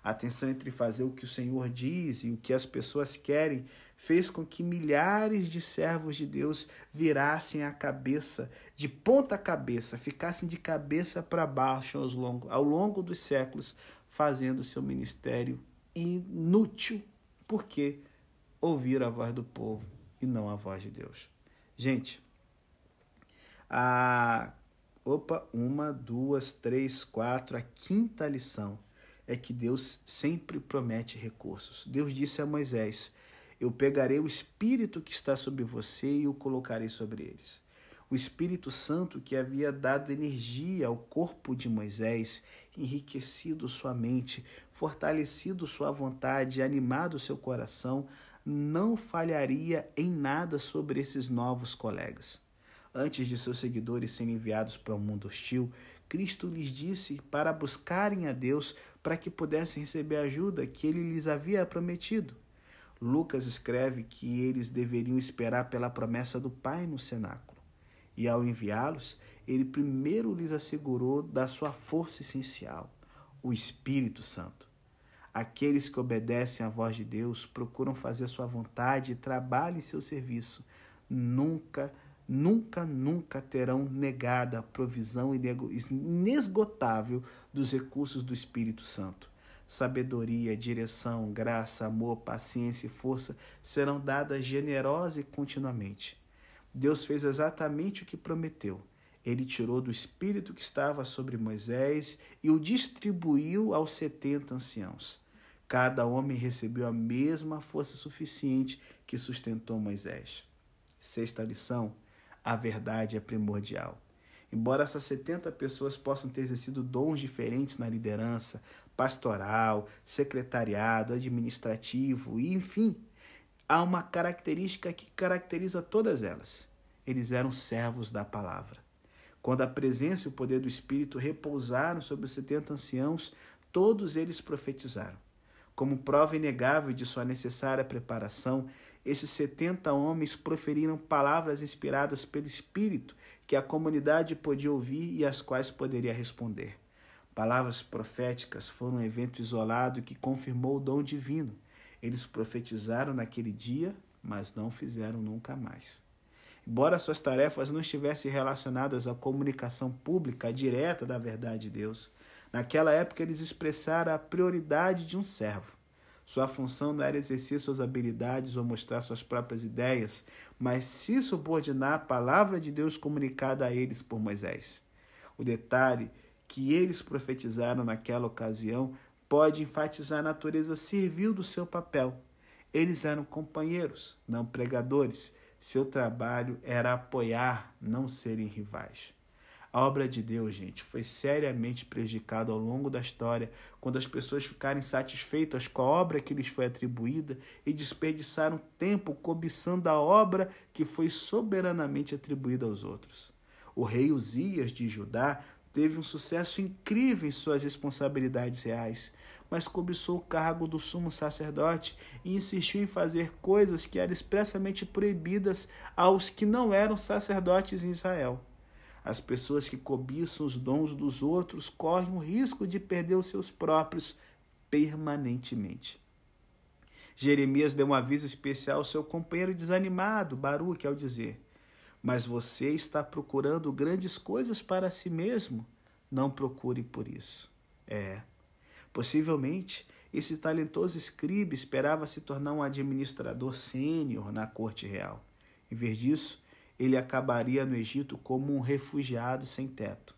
A tensão entre fazer o que o Senhor diz e o que as pessoas querem fez com que milhares de servos de Deus virassem a cabeça, de ponta cabeça, ficassem de cabeça para baixo ao longo, ao longo dos séculos, fazendo seu ministério inútil, porque ouvir a voz do povo e não a voz de Deus. Gente, a opa, uma, duas, três, quatro, a quinta lição é que Deus sempre promete recursos. Deus disse a Moisés: Eu pegarei o espírito que está sobre você e o colocarei sobre eles. O Espírito Santo que havia dado energia ao corpo de Moisés, enriquecido sua mente, fortalecido sua vontade, animado seu coração, não falharia em nada sobre esses novos colegas. Antes de seus seguidores serem enviados para o um mundo hostil, Cristo lhes disse para buscarem a Deus para que pudessem receber a ajuda que ele lhes havia prometido. Lucas escreve que eles deveriam esperar pela promessa do Pai no cenáculo. E ao enviá-los, ele primeiro lhes assegurou da sua força essencial, o Espírito Santo. Aqueles que obedecem à voz de Deus procuram fazer sua vontade e trabalham em seu serviço. Nunca nunca, nunca terão negada a provisão inesgotável dos recursos do Espírito Santo. Sabedoria, direção, graça, amor, paciência e força serão dadas generosa e continuamente. Deus fez exatamente o que prometeu. Ele tirou do espírito que estava sobre Moisés e o distribuiu aos setenta anciãos. Cada homem recebeu a mesma força suficiente que sustentou Moisés. Sexta lição: a verdade é primordial. Embora essas 70 pessoas possam ter exercido dons diferentes na liderança, pastoral, secretariado, administrativo e enfim, há uma característica que caracteriza todas elas. Eles eram servos da palavra. Quando a presença e o poder do Espírito repousaram sobre os 70 anciãos, todos eles profetizaram. Como prova inegável de sua necessária preparação, esses 70 homens proferiram palavras inspiradas pelo Espírito que a comunidade podia ouvir e às quais poderia responder. Palavras proféticas foram um evento isolado que confirmou o dom divino. Eles profetizaram naquele dia, mas não fizeram nunca mais. Embora suas tarefas não estivessem relacionadas à comunicação pública direta da verdade de Deus, naquela época eles expressaram a prioridade de um servo Sua função não era exercer suas habilidades ou mostrar suas próprias ideias, mas se subordinar à palavra de Deus comunicada a eles por Moisés. O detalhe que eles profetizaram naquela ocasião pode enfatizar a natureza servil do seu papel. Eles eram companheiros, não pregadores. Seu trabalho era apoiar, não serem rivais. A obra de Deus, gente, foi seriamente prejudicada ao longo da história quando as pessoas ficaram satisfeitas com a obra que lhes foi atribuída e desperdiçaram tempo cobiçando a obra que foi soberanamente atribuída aos outros. O rei Uzias de Judá teve um sucesso incrível em suas responsabilidades reais, mas cobiçou o cargo do sumo sacerdote e insistiu em fazer coisas que eram expressamente proibidas aos que não eram sacerdotes em Israel. As pessoas que cobiçam os dons dos outros correm o risco de perder os seus próprios permanentemente. Jeremias deu um aviso especial ao seu companheiro desanimado, Baruque, ao dizer: Mas você está procurando grandes coisas para si mesmo? Não procure por isso. É. Possivelmente, esse talentoso escriba esperava se tornar um administrador sênior na corte real. Em vez disso, ele acabaria no Egito como um refugiado sem teto.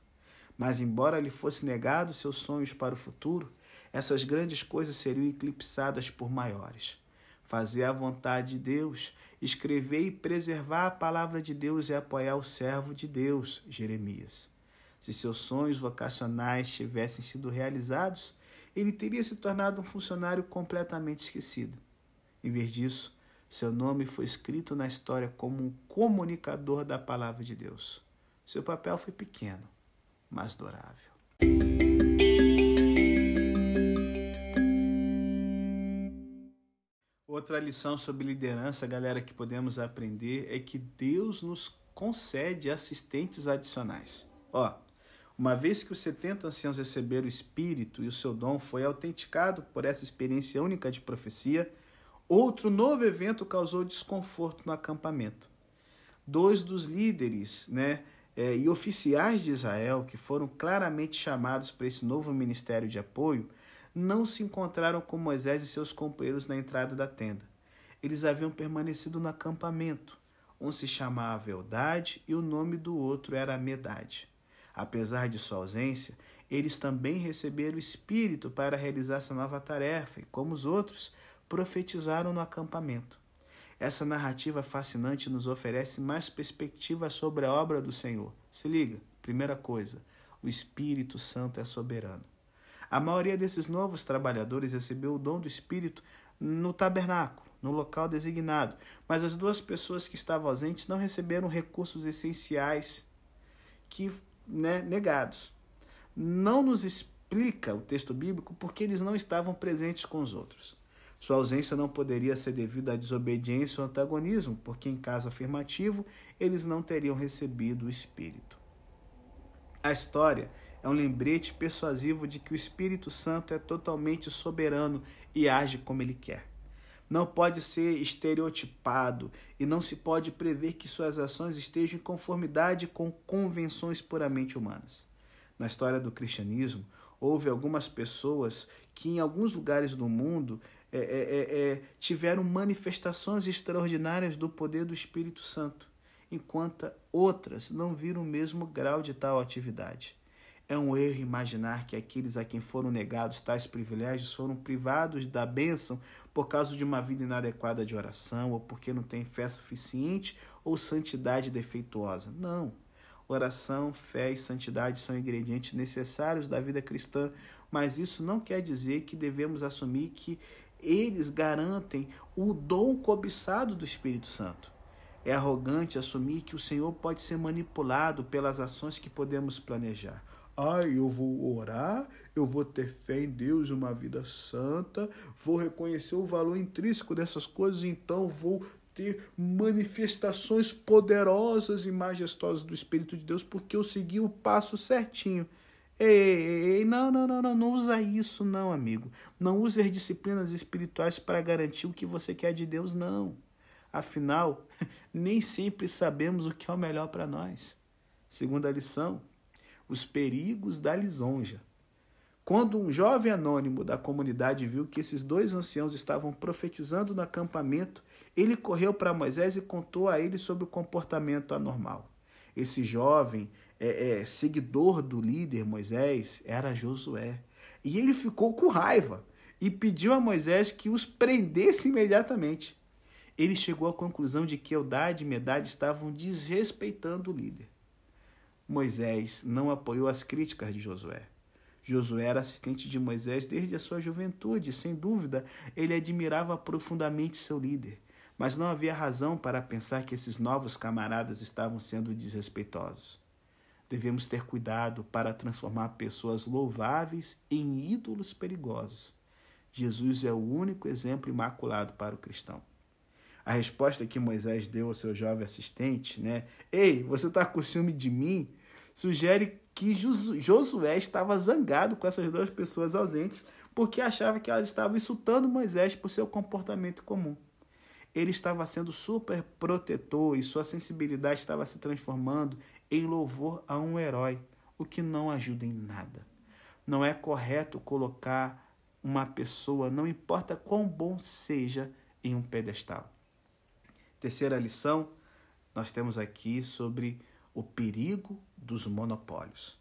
Mas, embora lhe fosse negado seus sonhos para o futuro, essas grandes coisas seriam eclipsadas por maiores. Fazer a vontade de Deus, escrever e preservar a palavra de Deus e apoiar o servo de Deus, Jeremias. Se seus sonhos vocacionais tivessem sido realizados, ele teria se tornado um funcionário completamente esquecido. Em vez disso, seu nome foi escrito na história como um comunicador da palavra de Deus. Seu papel foi pequeno, mas durável. Outra lição sobre liderança, galera, que podemos aprender é que Deus nos concede assistentes adicionais. Ó, uma vez que os 70 anciãos receberam o Espírito e o seu dom foi autenticado por essa experiência única de profecia, Outro novo evento causou desconforto no acampamento. Dois dos líderes né, é, e oficiais de Israel, que foram claramente chamados para esse novo ministério de apoio, não se encontraram com Moisés e seus companheiros na entrada da tenda. Eles haviam permanecido no acampamento. Um se chamava Eldade e o nome do outro era Medade. Apesar de sua ausência, eles também receberam o Espírito para realizar essa nova tarefa e, como os outros, profetizaram no acampamento. Essa narrativa fascinante nos oferece mais perspectiva sobre a obra do Senhor. Se liga, primeira coisa, o Espírito Santo é soberano. A maioria desses novos trabalhadores recebeu o dom do Espírito no tabernáculo, no local designado, mas as duas pessoas que estavam ausentes não receberam recursos essenciais que né, negados. Não nos explica o texto bíblico porque eles não estavam presentes com os outros. Sua ausência não poderia ser devido à desobediência ou antagonismo, porque em caso afirmativo eles não teriam recebido o Espírito. A história é um lembrete persuasivo de que o Espírito Santo é totalmente soberano e age como ele quer. Não pode ser estereotipado e não se pode prever que suas ações estejam em conformidade com convenções puramente humanas. Na história do cristianismo, houve algumas pessoas que, em alguns lugares do mundo, é, é, é, é, tiveram manifestações extraordinárias do poder do Espírito Santo, enquanto outras não viram o mesmo grau de tal atividade. É um erro imaginar que aqueles a quem foram negados tais privilégios foram privados da bênção por causa de uma vida inadequada de oração, ou porque não têm fé suficiente ou santidade defeituosa. Não. Oração, fé e santidade são ingredientes necessários da vida cristã, mas isso não quer dizer que devemos assumir que eles garantem o dom cobiçado do Espírito Santo. É arrogante assumir que o Senhor pode ser manipulado pelas ações que podemos planejar. Ai, eu vou orar, eu vou ter fé em Deus, uma vida santa, vou reconhecer o valor intrínseco dessas coisas, então vou ter manifestações poderosas e majestosas do Espírito de Deus, porque eu segui o passo certinho. Ei, ei, não, não, não, não, não usa isso, não, amigo. Não use as disciplinas espirituais para garantir o que você quer de Deus, não. Afinal, nem sempre sabemos o que é o melhor para nós. Segunda lição: os perigos da lisonja. Quando um jovem anônimo da comunidade viu que esses dois anciãos estavam profetizando no acampamento, ele correu para Moisés e contou a ele sobre o comportamento anormal. Esse jovem, é, é, seguidor do líder Moisés, era Josué. E ele ficou com raiva e pediu a Moisés que os prendesse imediatamente. Ele chegou à conclusão de que Eldade e Medade estavam desrespeitando o líder. Moisés não apoiou as críticas de Josué. Josué era assistente de Moisés desde a sua juventude, sem dúvida, ele admirava profundamente seu líder, mas não havia razão para pensar que esses novos camaradas estavam sendo desrespeitosos. Devemos ter cuidado para transformar pessoas louváveis em ídolos perigosos. Jesus é o único exemplo imaculado para o cristão. A resposta que Moisés deu ao seu jovem assistente, né? Ei, você está com ciúme de mim? Sugere que Josué estava zangado com essas duas pessoas ausentes porque achava que elas estavam insultando Moisés por seu comportamento comum. Ele estava sendo super protetor e sua sensibilidade estava se transformando em louvor a um herói, o que não ajuda em nada. Não é correto colocar uma pessoa, não importa quão bom seja, em um pedestal. Terceira lição, nós temos aqui sobre o perigo dos monopólios.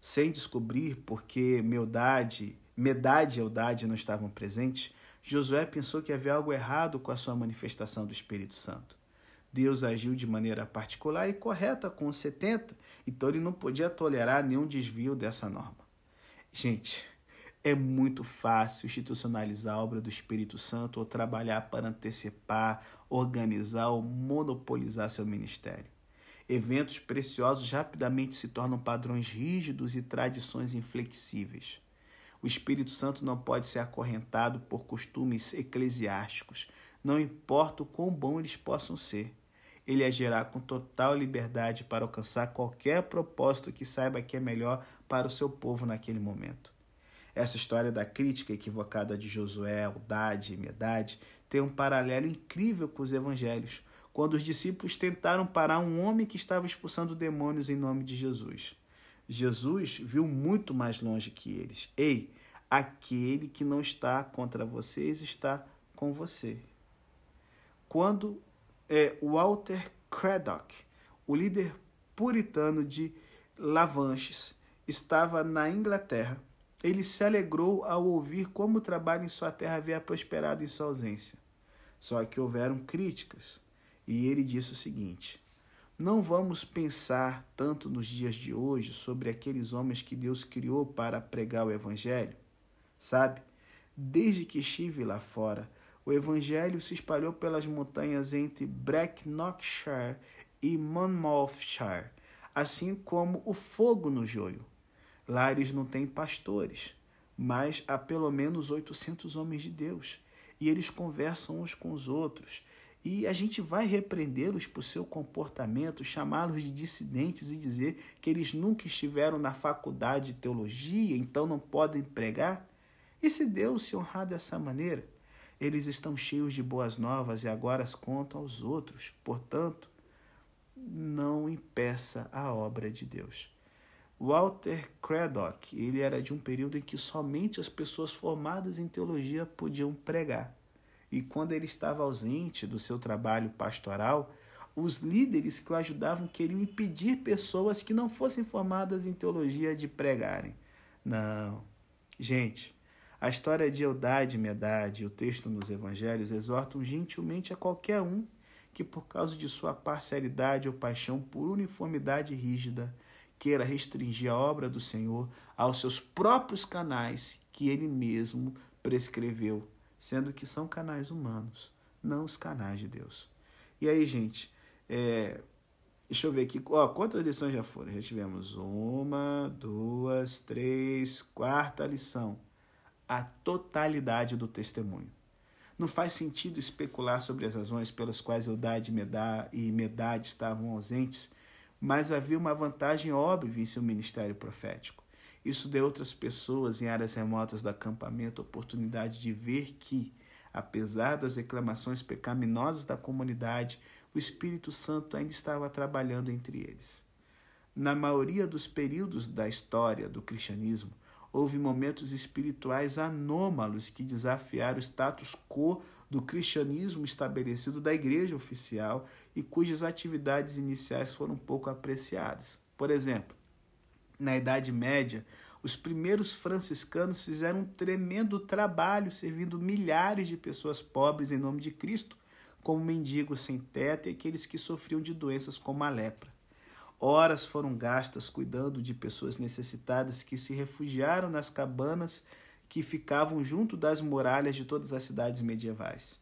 Sem descobrir por que Meldade, Medade e Eldade não estavam presentes, Josué pensou que havia algo errado com a sua manifestação do Espírito Santo. Deus agiu de maneira particular e correta com os 70, então ele não podia tolerar nenhum desvio dessa norma. Gente, é muito fácil institucionalizar a obra do Espírito Santo ou trabalhar para antecipar, organizar ou monopolizar seu ministério. Eventos preciosos rapidamente se tornam padrões rígidos e tradições inflexíveis. O Espírito Santo não pode ser acorrentado por costumes eclesiásticos, não importa o quão bom eles possam ser. Ele agirá com total liberdade para alcançar qualquer propósito que saiba que é melhor para o seu povo naquele momento. Essa história da crítica equivocada de Josué, Eldade e Medade tem um paralelo incrível com os evangelhos, quando os discípulos tentaram parar um homem que estava expulsando demônios em nome de Jesus. Jesus viu muito mais longe que eles. Ei, aquele que não está contra vocês está com você. Quando é, Walter Craddock, o líder puritano de Lavanches, estava na Inglaterra, ele se alegrou ao ouvir como o trabalho em sua terra havia prosperado em sua ausência. Só que houveram críticas, e ele disse o seguinte: Não vamos pensar tanto nos dias de hoje sobre aqueles homens que Deus criou para pregar o Evangelho. Sabe, desde que estive lá fora, o Evangelho se espalhou pelas montanhas entre Brecknockshire e Monmouthshire, assim como o fogo no joio. Lá eles não têm pastores, mas há pelo menos 800 homens de Deus. E eles conversam uns com os outros. E a gente vai repreendê-los por seu comportamento, chamá-los de dissidentes e dizer que eles nunca estiveram na faculdade de teologia, então não podem pregar? E se Deus se honrar dessa maneira? Eles estão cheios de boas novas e agora as contam aos outros. Portanto, não impeça a obra de Deus. Walter Craddock, ele era de um período em que somente as pessoas formadas em teologia podiam pregar. E quando ele estava ausente do seu trabalho pastoral, os líderes que o ajudavam queriam impedir pessoas que não fossem formadas em teologia de pregarem. Não. Gente, a história de Eudade e Medade o texto nos evangelhos exortam gentilmente a qualquer um que, por causa de sua parcialidade ou paixão por uniformidade rígida, queira restringir a obra do Senhor aos seus próprios canais que ele mesmo prescreveu, sendo que são canais humanos, não os canais de Deus. E aí, gente, é, deixa eu ver aqui, ó, quantas lições já foram? Já tivemos uma, duas, três, quarta lição. A totalidade do testemunho. Não faz sentido especular sobre as razões pelas quais Eudade e Medade estavam ausentes mas havia uma vantagem óbvia em seu ministério profético. Isso deu outras pessoas em áreas remotas do acampamento a oportunidade de ver que, apesar das reclamações pecaminosas da comunidade, o Espírito Santo ainda estava trabalhando entre eles. Na maioria dos períodos da história do cristianismo, houve momentos espirituais anômalos que desafiaram o status quo do cristianismo estabelecido da igreja oficial e cujas atividades iniciais foram pouco apreciadas. Por exemplo, na Idade Média, os primeiros franciscanos fizeram um tremendo trabalho servindo milhares de pessoas pobres em nome de Cristo, como mendigos sem teto e aqueles que sofriam de doenças como a lepra. Horas foram gastas cuidando de pessoas necessitadas que se refugiaram nas cabanas que ficavam junto das muralhas de todas as cidades medievais.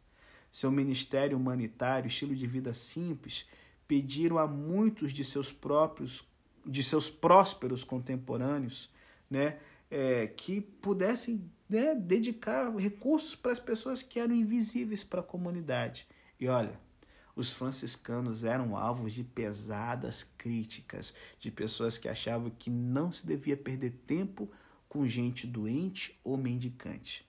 Seu ministério humanitário, estilo de vida simples, pediram a muitos de seus próprios, de seus prósperos contemporâneos, né, é, que pudessem né, dedicar recursos para as pessoas que eram invisíveis para a comunidade. E olha, os franciscanos eram alvos de pesadas críticas de pessoas que achavam que não se devia perder tempo com gente doente ou mendicante.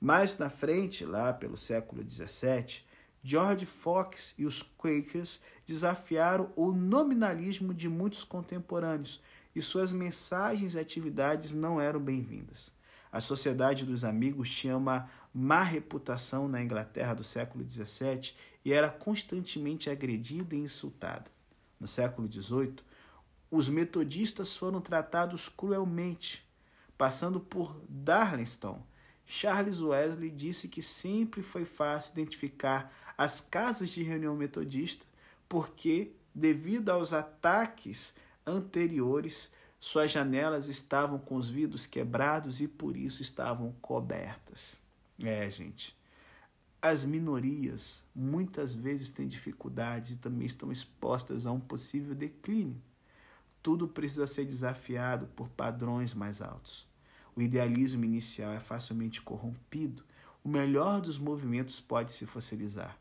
Mais na frente, lá pelo século XVII, George Fox e os Quakers desafiaram o nominalismo de muitos contemporâneos e suas mensagens e atividades não eram bem-vindas. A Sociedade dos Amigos tinha uma má reputação na Inglaterra do século XVII e era constantemente agredida e insultada. No século XVIII, os metodistas foram tratados cruelmente. Passando por Darlington, Charles Wesley disse que sempre foi fácil identificar as casas de reunião metodista porque, devido aos ataques anteriores, suas janelas estavam com os vidros quebrados e por isso estavam cobertas. É, gente. As minorias muitas vezes têm dificuldades e também estão expostas a um possível declínio. Tudo precisa ser desafiado por padrões mais altos. O idealismo inicial é facilmente corrompido. O melhor dos movimentos pode se fossilizar.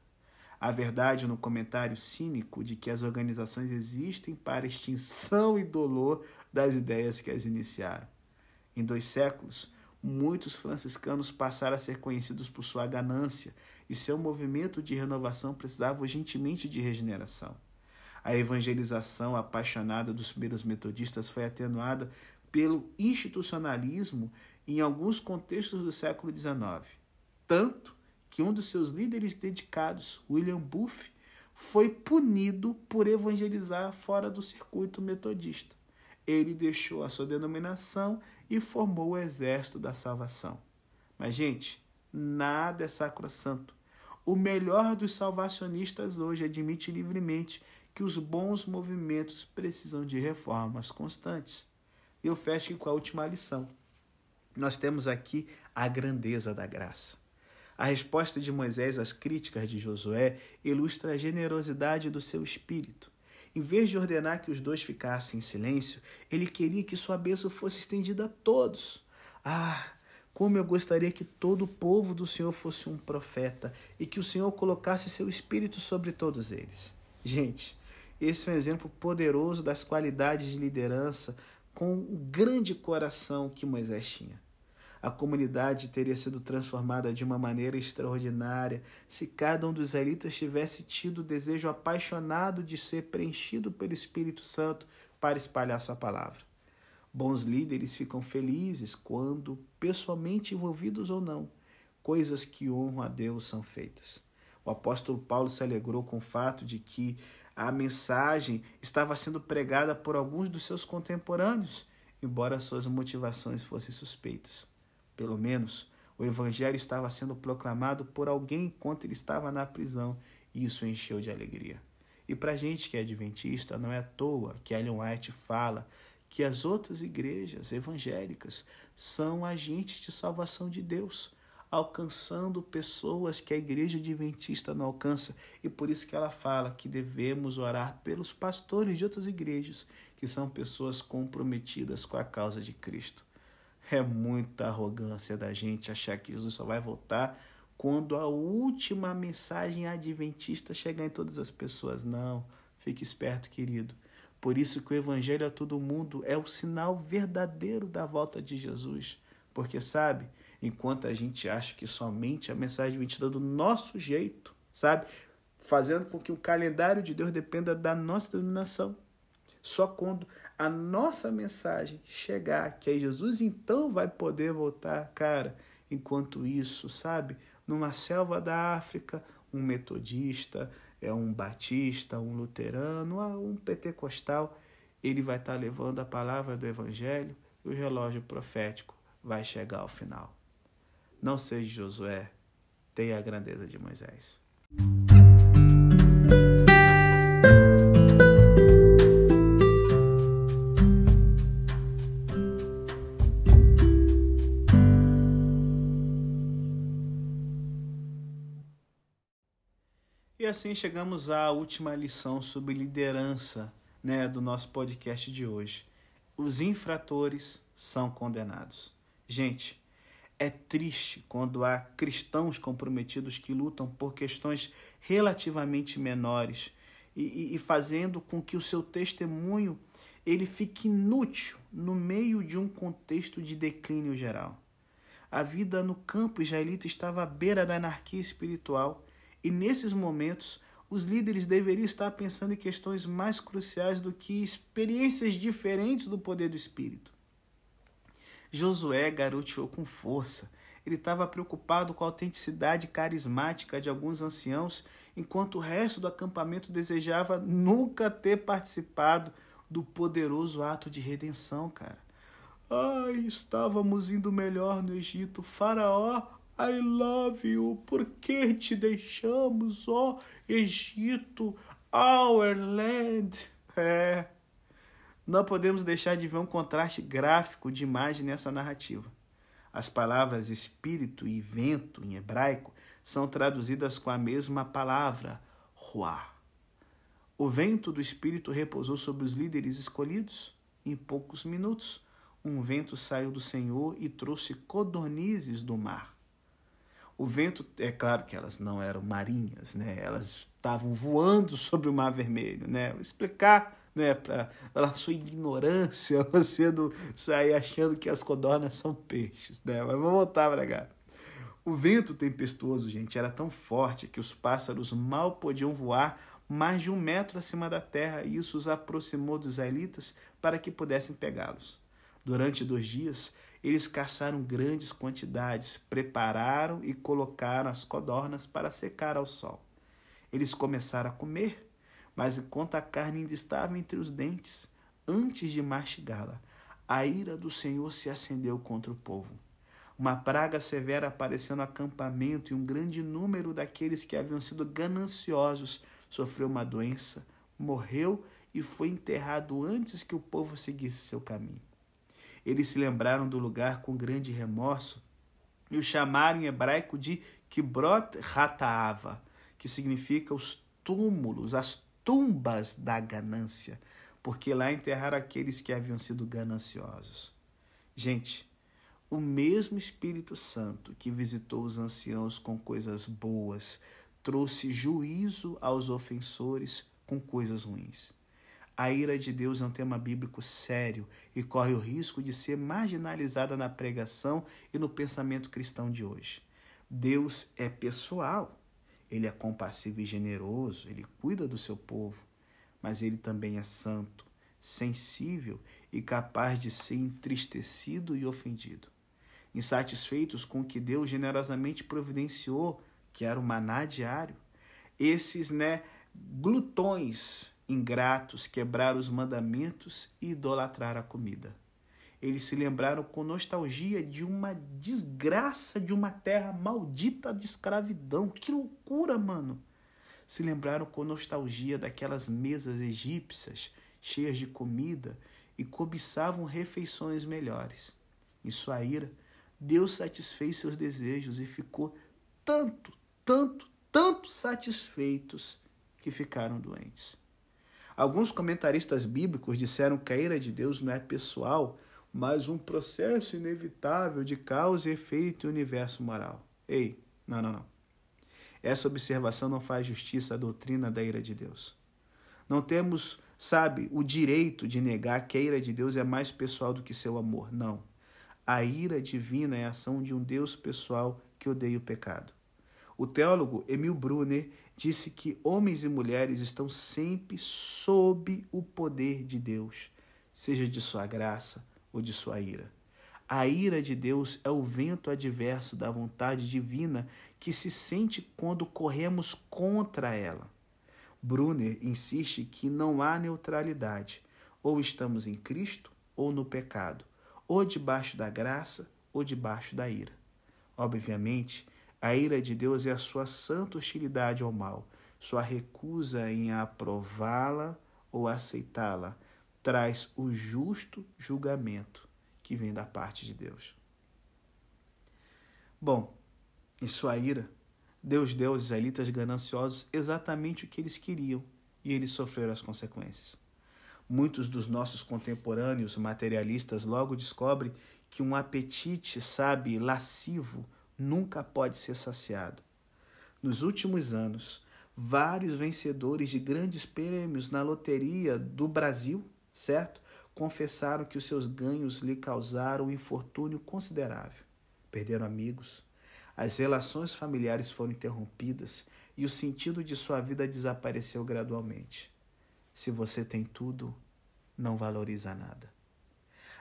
A verdade no comentário cínico de que as organizações existem para extinção e dolor das ideias que as iniciaram. Em dois séculos, muitos franciscanos passaram a ser conhecidos por sua ganância e seu movimento de renovação precisava urgentemente de regeneração. A evangelização apaixonada dos primeiros metodistas foi atenuada pelo institucionalismo em alguns contextos do século XIX, tanto que um dos seus líderes dedicados, William Booth, foi punido por evangelizar fora do circuito metodista. Ele deixou a sua denominação e formou o Exército da Salvação. Mas, gente, nada é sacrosanto. O melhor dos salvacionistas hoje admite livremente que os bons movimentos precisam de reformas constantes. Eu fecho com a última lição. Nós temos aqui a grandeza da graça. A resposta de Moisés às críticas de Josué ilustra a generosidade do seu espírito. Em vez de ordenar que os dois ficassem em silêncio, ele queria que sua bênção fosse estendida a todos. Ah, como eu gostaria que todo o povo do Senhor fosse um profeta e que o Senhor colocasse seu espírito sobre todos eles. Gente, esse é um exemplo poderoso das qualidades de liderança com o grande coração que Moisés tinha. A comunidade teria sido transformada de uma maneira extraordinária se cada um dos israelitas tivesse tido o desejo apaixonado de ser preenchido pelo Espírito Santo para espalhar sua palavra. Bons líderes ficam felizes quando, pessoalmente envolvidos ou não, coisas que honram a Deus são feitas. O apóstolo Paulo se alegrou com o fato de que a mensagem estava sendo pregada por alguns dos seus contemporâneos, embora suas motivações fossem suspeitas. Pelo menos o evangelho estava sendo proclamado por alguém enquanto ele estava na prisão, e isso encheu de alegria. E para a gente que é adventista, não é à toa que Ellen White fala que as outras igrejas evangélicas são agentes de salvação de Deus, alcançando pessoas que a igreja adventista não alcança. E por isso que ela fala que devemos orar pelos pastores de outras igrejas, que são pessoas comprometidas com a causa de Cristo. É muita arrogância da gente achar que Jesus só vai voltar quando a última mensagem adventista chegar em todas as pessoas. Não, fique esperto, querido. Por isso que o evangelho a todo mundo é o sinal verdadeiro da volta de Jesus. Porque sabe, enquanto a gente acha que somente a mensagem adventista do nosso jeito, sabe, fazendo com que o calendário de Deus dependa da nossa denominação. Só quando a nossa mensagem chegar, que aí Jesus então vai poder voltar, cara. Enquanto isso, sabe, numa selva da África, um metodista, é um batista, um luterano, um pentecostal, ele vai estar levando a palavra do evangelho e o relógio profético vai chegar ao final. Não seja Josué, tenha a grandeza de Moisés. Assim chegamos à última lição sobre liderança né, do nosso podcast de hoje. Os infratores são condenados. Gente, é triste quando há cristãos comprometidos que lutam por questões relativamente menores e, e, fazendo com que o seu testemunho ele fique inútil no meio de um contexto de declínio geral. A vida no campo israelita estava à beira da anarquia espiritual e nesses momentos os líderes deveriam estar pensando em questões mais cruciais do que experiências diferentes do poder do Espírito. Josué garoteou com força. Ele estava preocupado com a autenticidade carismática de alguns anciãos, enquanto o resto do acampamento desejava nunca ter participado do poderoso ato de redenção, cara. Ai, estávamos indo melhor no Egito. Faraó, I love you. Por que te deixamos, ó Egito, our land? É. Não podemos deixar de ver um contraste gráfico de imagem nessa narrativa. As palavras espírito e vento em hebraico são traduzidas com a mesma palavra, ruá. O vento do espírito repousou sobre os líderes escolhidos. Em poucos minutos, um vento saiu do Senhor e trouxe codornizes do mar. O vento, é claro que elas não eram marinhas, né? Elas estavam voando sobre o Mar Vermelho, né? Vou explicar né, para a sua ignorância, você não sair achando que as codornas são peixes, né? Mas vamos voltar para cá. O vento tempestuoso, gente, era tão forte que os pássaros mal podiam voar mais de um metro acima da terra e isso os aproximou dos israelitas para que pudessem pegá-los. Durante dois dias, eles caçaram grandes quantidades, prepararam e colocaram as codornas para secar ao sol. Eles começaram a comer mas enquanto a carne ainda estava entre os dentes, antes de mastigá-la, a ira do Senhor se acendeu contra o povo. Uma praga severa apareceu no acampamento e um grande número daqueles que haviam sido gananciosos sofreu uma doença, morreu e foi enterrado antes que o povo seguisse seu caminho. Eles se lembraram do lugar com grande remorso e o chamaram em hebraico de Kibrot Hataava, que significa os túmulos, as tumbas da ganância, porque lá enterraram aqueles que haviam sido gananciosos. Gente, o mesmo Espírito Santo que visitou os anciãos com coisas boas, trouxe juízo aos ofensores com coisas ruins. A ira de Deus é um tema bíblico sério e corre o risco de ser marginalizada na pregação e no pensamento cristão de hoje. Deus é pessoal ele é compassivo e generoso, ele cuida do seu povo, mas ele também é santo, sensível e capaz de ser entristecido e ofendido. Insatisfeitos com o que Deus generosamente providenciou, que era o maná diário, esses, né, glutões ingratos quebraram os mandamentos e idolatraram a comida. Eles se lembraram com nostalgia de uma desgraça de uma terra maldita de escravidão. Que loucura, mano! Se lembraram com nostalgia daquelas mesas egípcias cheias de comida e cobiçavam refeições melhores. Em sua ira, Deus satisfez seus desejos e ficou tanto, tanto, tanto satisfeitos que ficaram doentes. Alguns comentaristas bíblicos disseram que a ira de Deus não é pessoal, mas um processo inevitável de causa e efeito e universo moral. Ei, não, não, não. Essa observação não faz justiça à doutrina da ira de Deus. Não temos, sabe, o direito de negar que a ira de Deus é mais pessoal do que seu amor. Não. A ira divina é a ação de um Deus pessoal que odeia o pecado. O teólogo Emil Brunner disse que homens e mulheres estão sempre sob o poder de Deus, seja de sua graça ou de sua ira. A ira de Deus é o vento adverso da vontade divina que se sente quando corremos contra ela. Brunner insiste que não há neutralidade, ou estamos em Cristo ou no pecado, ou debaixo da graça ou debaixo da ira. Obviamente, a ira de Deus é a sua santa hostilidade ao mal, sua recusa em aprová-la ou aceitá-la, traz o justo julgamento que vem da parte de Deus. Bom, em sua ira, Deus deu aos israelitas gananciosos exatamente o que eles queriam e eles sofreram as consequências. Muitos dos nossos contemporâneos materialistas logo descobrem que um apetite, sabe, lascivo, nunca pode ser saciado. Nos últimos anos, vários vencedores de grandes prêmios na loteria do Brasil, certo? Confessaram que os seus ganhos lhe causaram um infortúnio considerável. Perderam amigos, as relações familiares foram interrompidas e o sentido de sua vida desapareceu gradualmente. Se você tem tudo, não valoriza nada.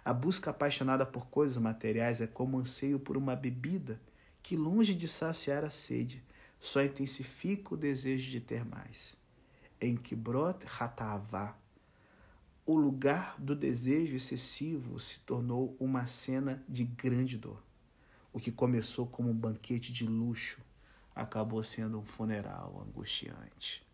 A busca apaixonada por coisas materiais é como o anseio por uma bebida que, longe de saciar a sede, só intensifica o desejo de ter mais. Em Kibrot Hatavá, o lugar do desejo excessivo se tornou uma cena de grande dor. O que começou como um banquete de luxo acabou sendo um funeral angustiante.